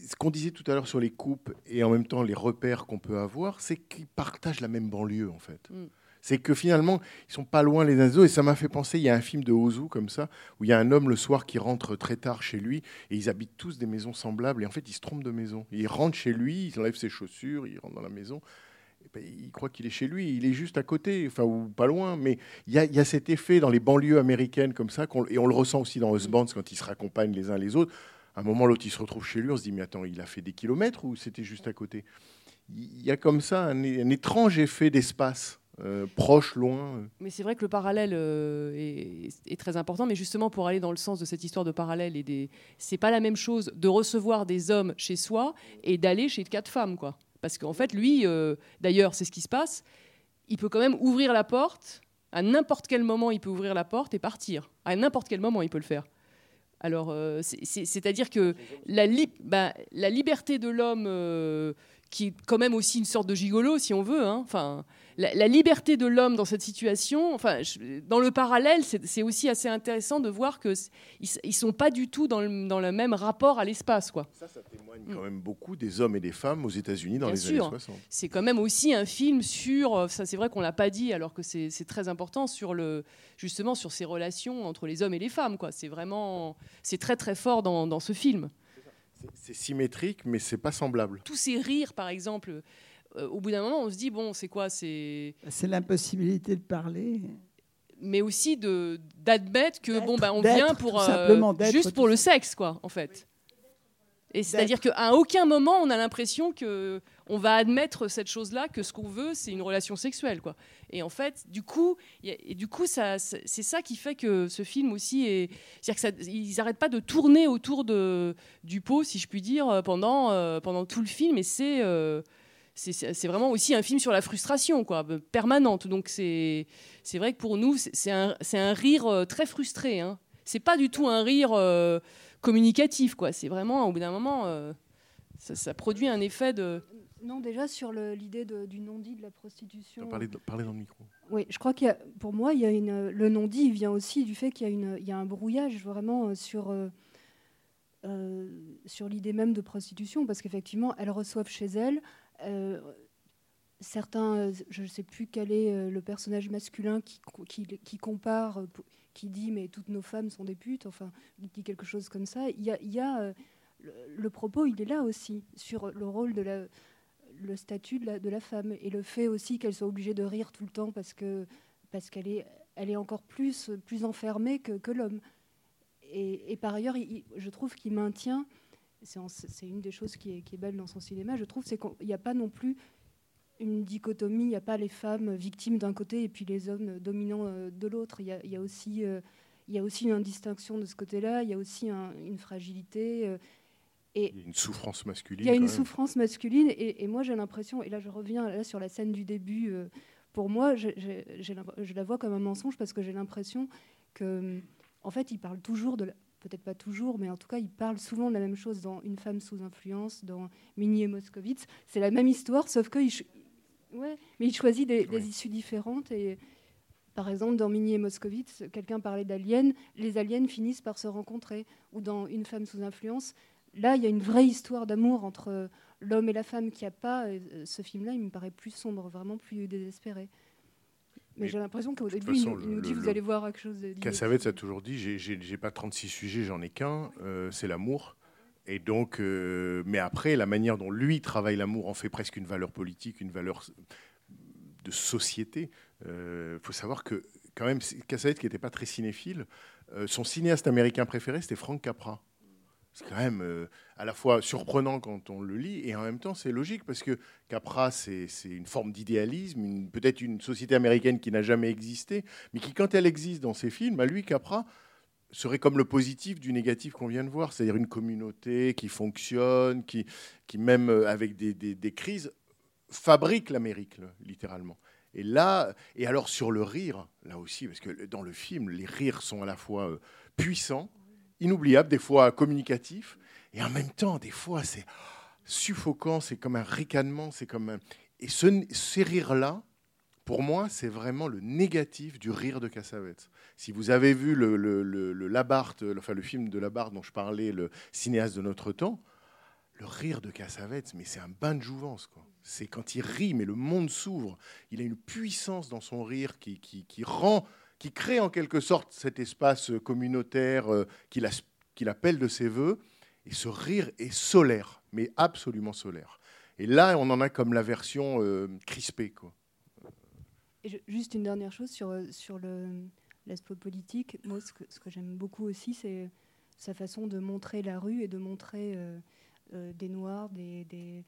ce qu'on disait tout à l'heure sur les coupes et en même temps les repères qu'on peut avoir, c'est qu'ils partagent la même banlieue, en fait. Mm. C'est que finalement, ils sont pas loin les uns des autres. Et ça m'a fait penser, il y a un film de Ozu comme ça, où il y a un homme le soir qui rentre très tard chez lui, et ils habitent tous des maisons semblables, et en fait, ils se trompent de maison. Il rentre chez lui, il enlève ses chaussures, il rentre dans la maison, ben, il croit qu'il est chez lui, il est juste à côté, enfin, ou pas loin. Mais il y, y a cet effet dans les banlieues américaines comme ça, et on le ressent aussi dans Husbands quand ils se raccompagnent les uns les autres. À un moment, l'autre, il se retrouve chez lui, on se dit, mais attends, il a fait des kilomètres ou c'était juste à côté? Il y a comme ça un étrange effet d'espace, euh, proche, loin. euh. Mais c'est vrai que le parallèle euh, est, très important, mais justement pour aller dans le sens de cette histoire de parallèle et des, c'est pas la même chose de recevoir des hommes chez soi et d'aller chez quatre femmes, quoi. Parce qu'en fait, lui, d'ailleurs, c'est ce qui se passe. Il peut quand même ouvrir la porte à n'importe quel moment. Il peut ouvrir la porte et partir. À n'importe quel moment, il peut le faire. Alors, c'est- c'est- c'est-à-dire que bah, la liberté de l'homme, qui est quand même aussi une sorte de gigolo, si on veut, hein, enfin, la, la liberté de l'homme dans cette situation, enfin, je- dans le parallèle, c'est aussi assez intéressant de voir que c- ils, s- ils sont pas du tout dans le, dans le même rapport à l'espace, quoi. Ça, ça témoigne quand même beaucoup des hommes et des femmes aux États-Unis dans Bien les sûr. années 60. C'est quand même aussi un film sur, euh, ça c'est vrai qu'on l'a pas dit, alors que c'est c'est très important sur le, justement sur ces relations entre les hommes et les femmes, quoi. C'est vraiment, c'est très très fort dans, dans ce film. C'est symétrique, mais c'est pas semblable. Tous ces rires, par exemple, euh, au bout d'un moment, on se dit bon, c'est quoi, c'est C'est l'impossibilité de parler. mais aussi de d'admettre que bon bah on vient pour euh, simplement, juste pour le sexe quoi en fait. Et c'est-à-dire qu'à aucun moment on a l'impression que on va admettre cette chose-là que ce qu'on veut c'est une relation sexuelle quoi. Et en fait du coup il y a- et du coup ça c'est c'est ça qui fait que ce film aussi est c'est-à-dire que ça, ils n'arrêtent pas de tourner autour de du pot si je puis dire pendant euh, pendant tout le film et c'est euh, c'est- vraiment aussi un film sur la frustration quoi, euh, permanente. Donc c'est c'est vrai que pour nous, c'est un, c'est un rire euh, très frustré. Hein. C'est pas du tout un rire euh, communicatif, quoi. C'est vraiment, au bout d'un moment, euh, ça, ça produit un effet de. Non, déjà sur l'idée du non-dit de la prostitution. Parlez, dans le micro. Oui, je crois qu'il y a, pour moi, il y a une, le non-dit vient aussi du fait qu'il y a, une, il y a un brouillage vraiment sur, euh, euh, sur l'idée même de prostitution, parce qu'effectivement, elles reçoivent chez elles. Euh, certains, euh, je ne sais plus quel est euh, le personnage masculin qui, co- qui, qui compare, qui dit mais toutes nos femmes sont des putes, enfin, il dit quelque chose comme ça. Il y a, le, propos, il est là aussi, sur le rôle de le statut de la, femme et le fait aussi qu'elle soit obligée de rire tout le temps parce que parce qu'elle est encore plus enfermée que, l'homme et, par ailleurs il- il- je trouve qu'il maintient c'est une des choses qui est, qui est belle dans son cinéma je trouve c'est qu'il n'y a pas non plus une dichotomie il n'y a pas les femmes victimes d'un côté et puis les hommes dominants euh, de l'autre il y a, il y a aussi euh, il y a aussi une indistinction de ce côté-là il y a aussi un- une fragilité euh, et Il y a une souffrance masculine. il y a une même. souffrance masculine et, et moi j'ai l'impression, et là je reviens là sur la scène du début, euh, pour moi je la vois comme un mensonge parce que j'ai l'impression que en fait il parle toujours de la- peut-être pas toujours, mais en tout cas il parle souvent de la même chose dans Une femme sous influence, dans Minnie et Moscovitz, c'est la même histoire sauf que il, ch- ouais, mais il choisit des, des issues différentes et par exemple, dans Minnie et Moscovitz, quelqu'un parlait d'aliens, les aliens finissent par se rencontrer. Ou dans Une femme sous influence, là, il y a une vraie histoire d'amour entre l'homme et la femme qui a pas. euh, Ce film-là, il me paraît plus sombre, vraiment plus désespéré. Mais, Mais j'ai l'impression qu'au début, il façon, nous, il le- nous dit le- vous allez voir quelque chose de. Cassavetes a toujours dit j'ai- pas 36 sujets, j'en ai qu'un, euh, c'est l'amour. Et donc, euh, mais après, la manière dont lui travaille l'amour en fait presque une valeur politique, une valeur de société. Il faut savoir que, quand même, Cassavetes, qui n'était pas très cinéphile, euh, son cinéaste américain préféré, c'était Frank Capra. C'est quand même euh, à la fois surprenant quand on le lit et en même temps c'est logique parce que Capra c'est une forme d'idéalisme, peut-être une société américaine qui n'a jamais existé, mais qui quand elle existe dans ses films, à lui Capra serait comme le positif du négatif qu'on vient de voir, c'est-à-dire une communauté qui fonctionne, qui, qui même euh, avec des, des- des crises fabrique l'Amérique littéralement. Et là, et alors sur le rire, là aussi, parce que dans le film, les rires sont à la fois euh, puissants, inoubliables, des fois communicatifs, et en même temps, des fois, c'est suffocant, c'est comme un ricanement, c'est comme un... Et ce, ces rires-là, pour moi, c'est vraiment le négatif du rire de Cassavetes. Si vous avez vu le, enfin le film de Labarthe dont je parlais, le cinéaste de notre temps, le rire de Cassavetes, mais c'est un bain de jouvence. C'est quand il rit, mais le monde s'ouvre. Il a une puissance dans son rire qui rend, qui crée en quelque sorte cet espace euh, communautaire euh, qu'il appelle de ses voeux. Et ce rire est solaire, mais absolument solaire. Et là, on en a comme la version euh, crispée. Quoi. Juste une dernière chose sur, sur l'aspect politique. Moi, ce que, j'aime beaucoup aussi, c'est sa façon de montrer la rue et de montrer des noirs, des-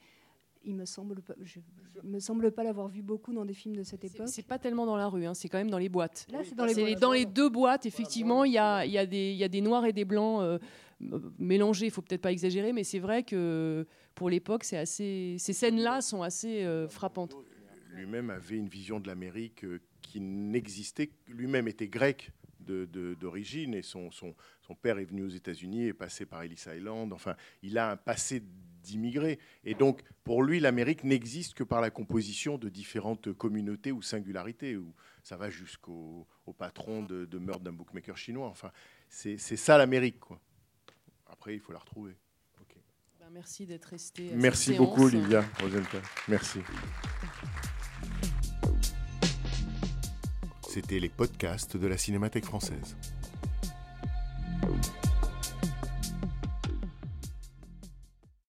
Il me semble pas, je, je- me semble pas l'avoir vu beaucoup dans des films de cette époque. C'est pas tellement dans la rue, hein, c'est quand même dans les boîtes. Là, c'est dans les boîtes. dans les deux boîtes, effectivement, il y a, y, des- il y a des noirs et des blancs euh, mélangés. Il faut peut-être pas exagérer, mais c'est vrai que pour l'époque, c'est assez. Ces scènes-là sont assez euh, frappantes. Lui-même avait une vision de l'Amérique euh, qui n'existait. Lui-même était grec de- de- d'origine et son, son, son père est venu aux États-Unis et est passé par Ellis Island. Enfin, il a un passé d'immigré. Et donc, pour lui, l'Amérique n'existe que par la composition de différentes communautés ou singularités. Où ça va jusqu'au au patron de, de meurtre d'un bookmaker chinois. Enfin, c'est ça l'Amérique. Après, il faut la retrouver. Ben, merci d'être resté. à Merci cette beaucoup, séance. Olivia Rosenthal. Merci. C'était les podcasts de la Cinémathèque française.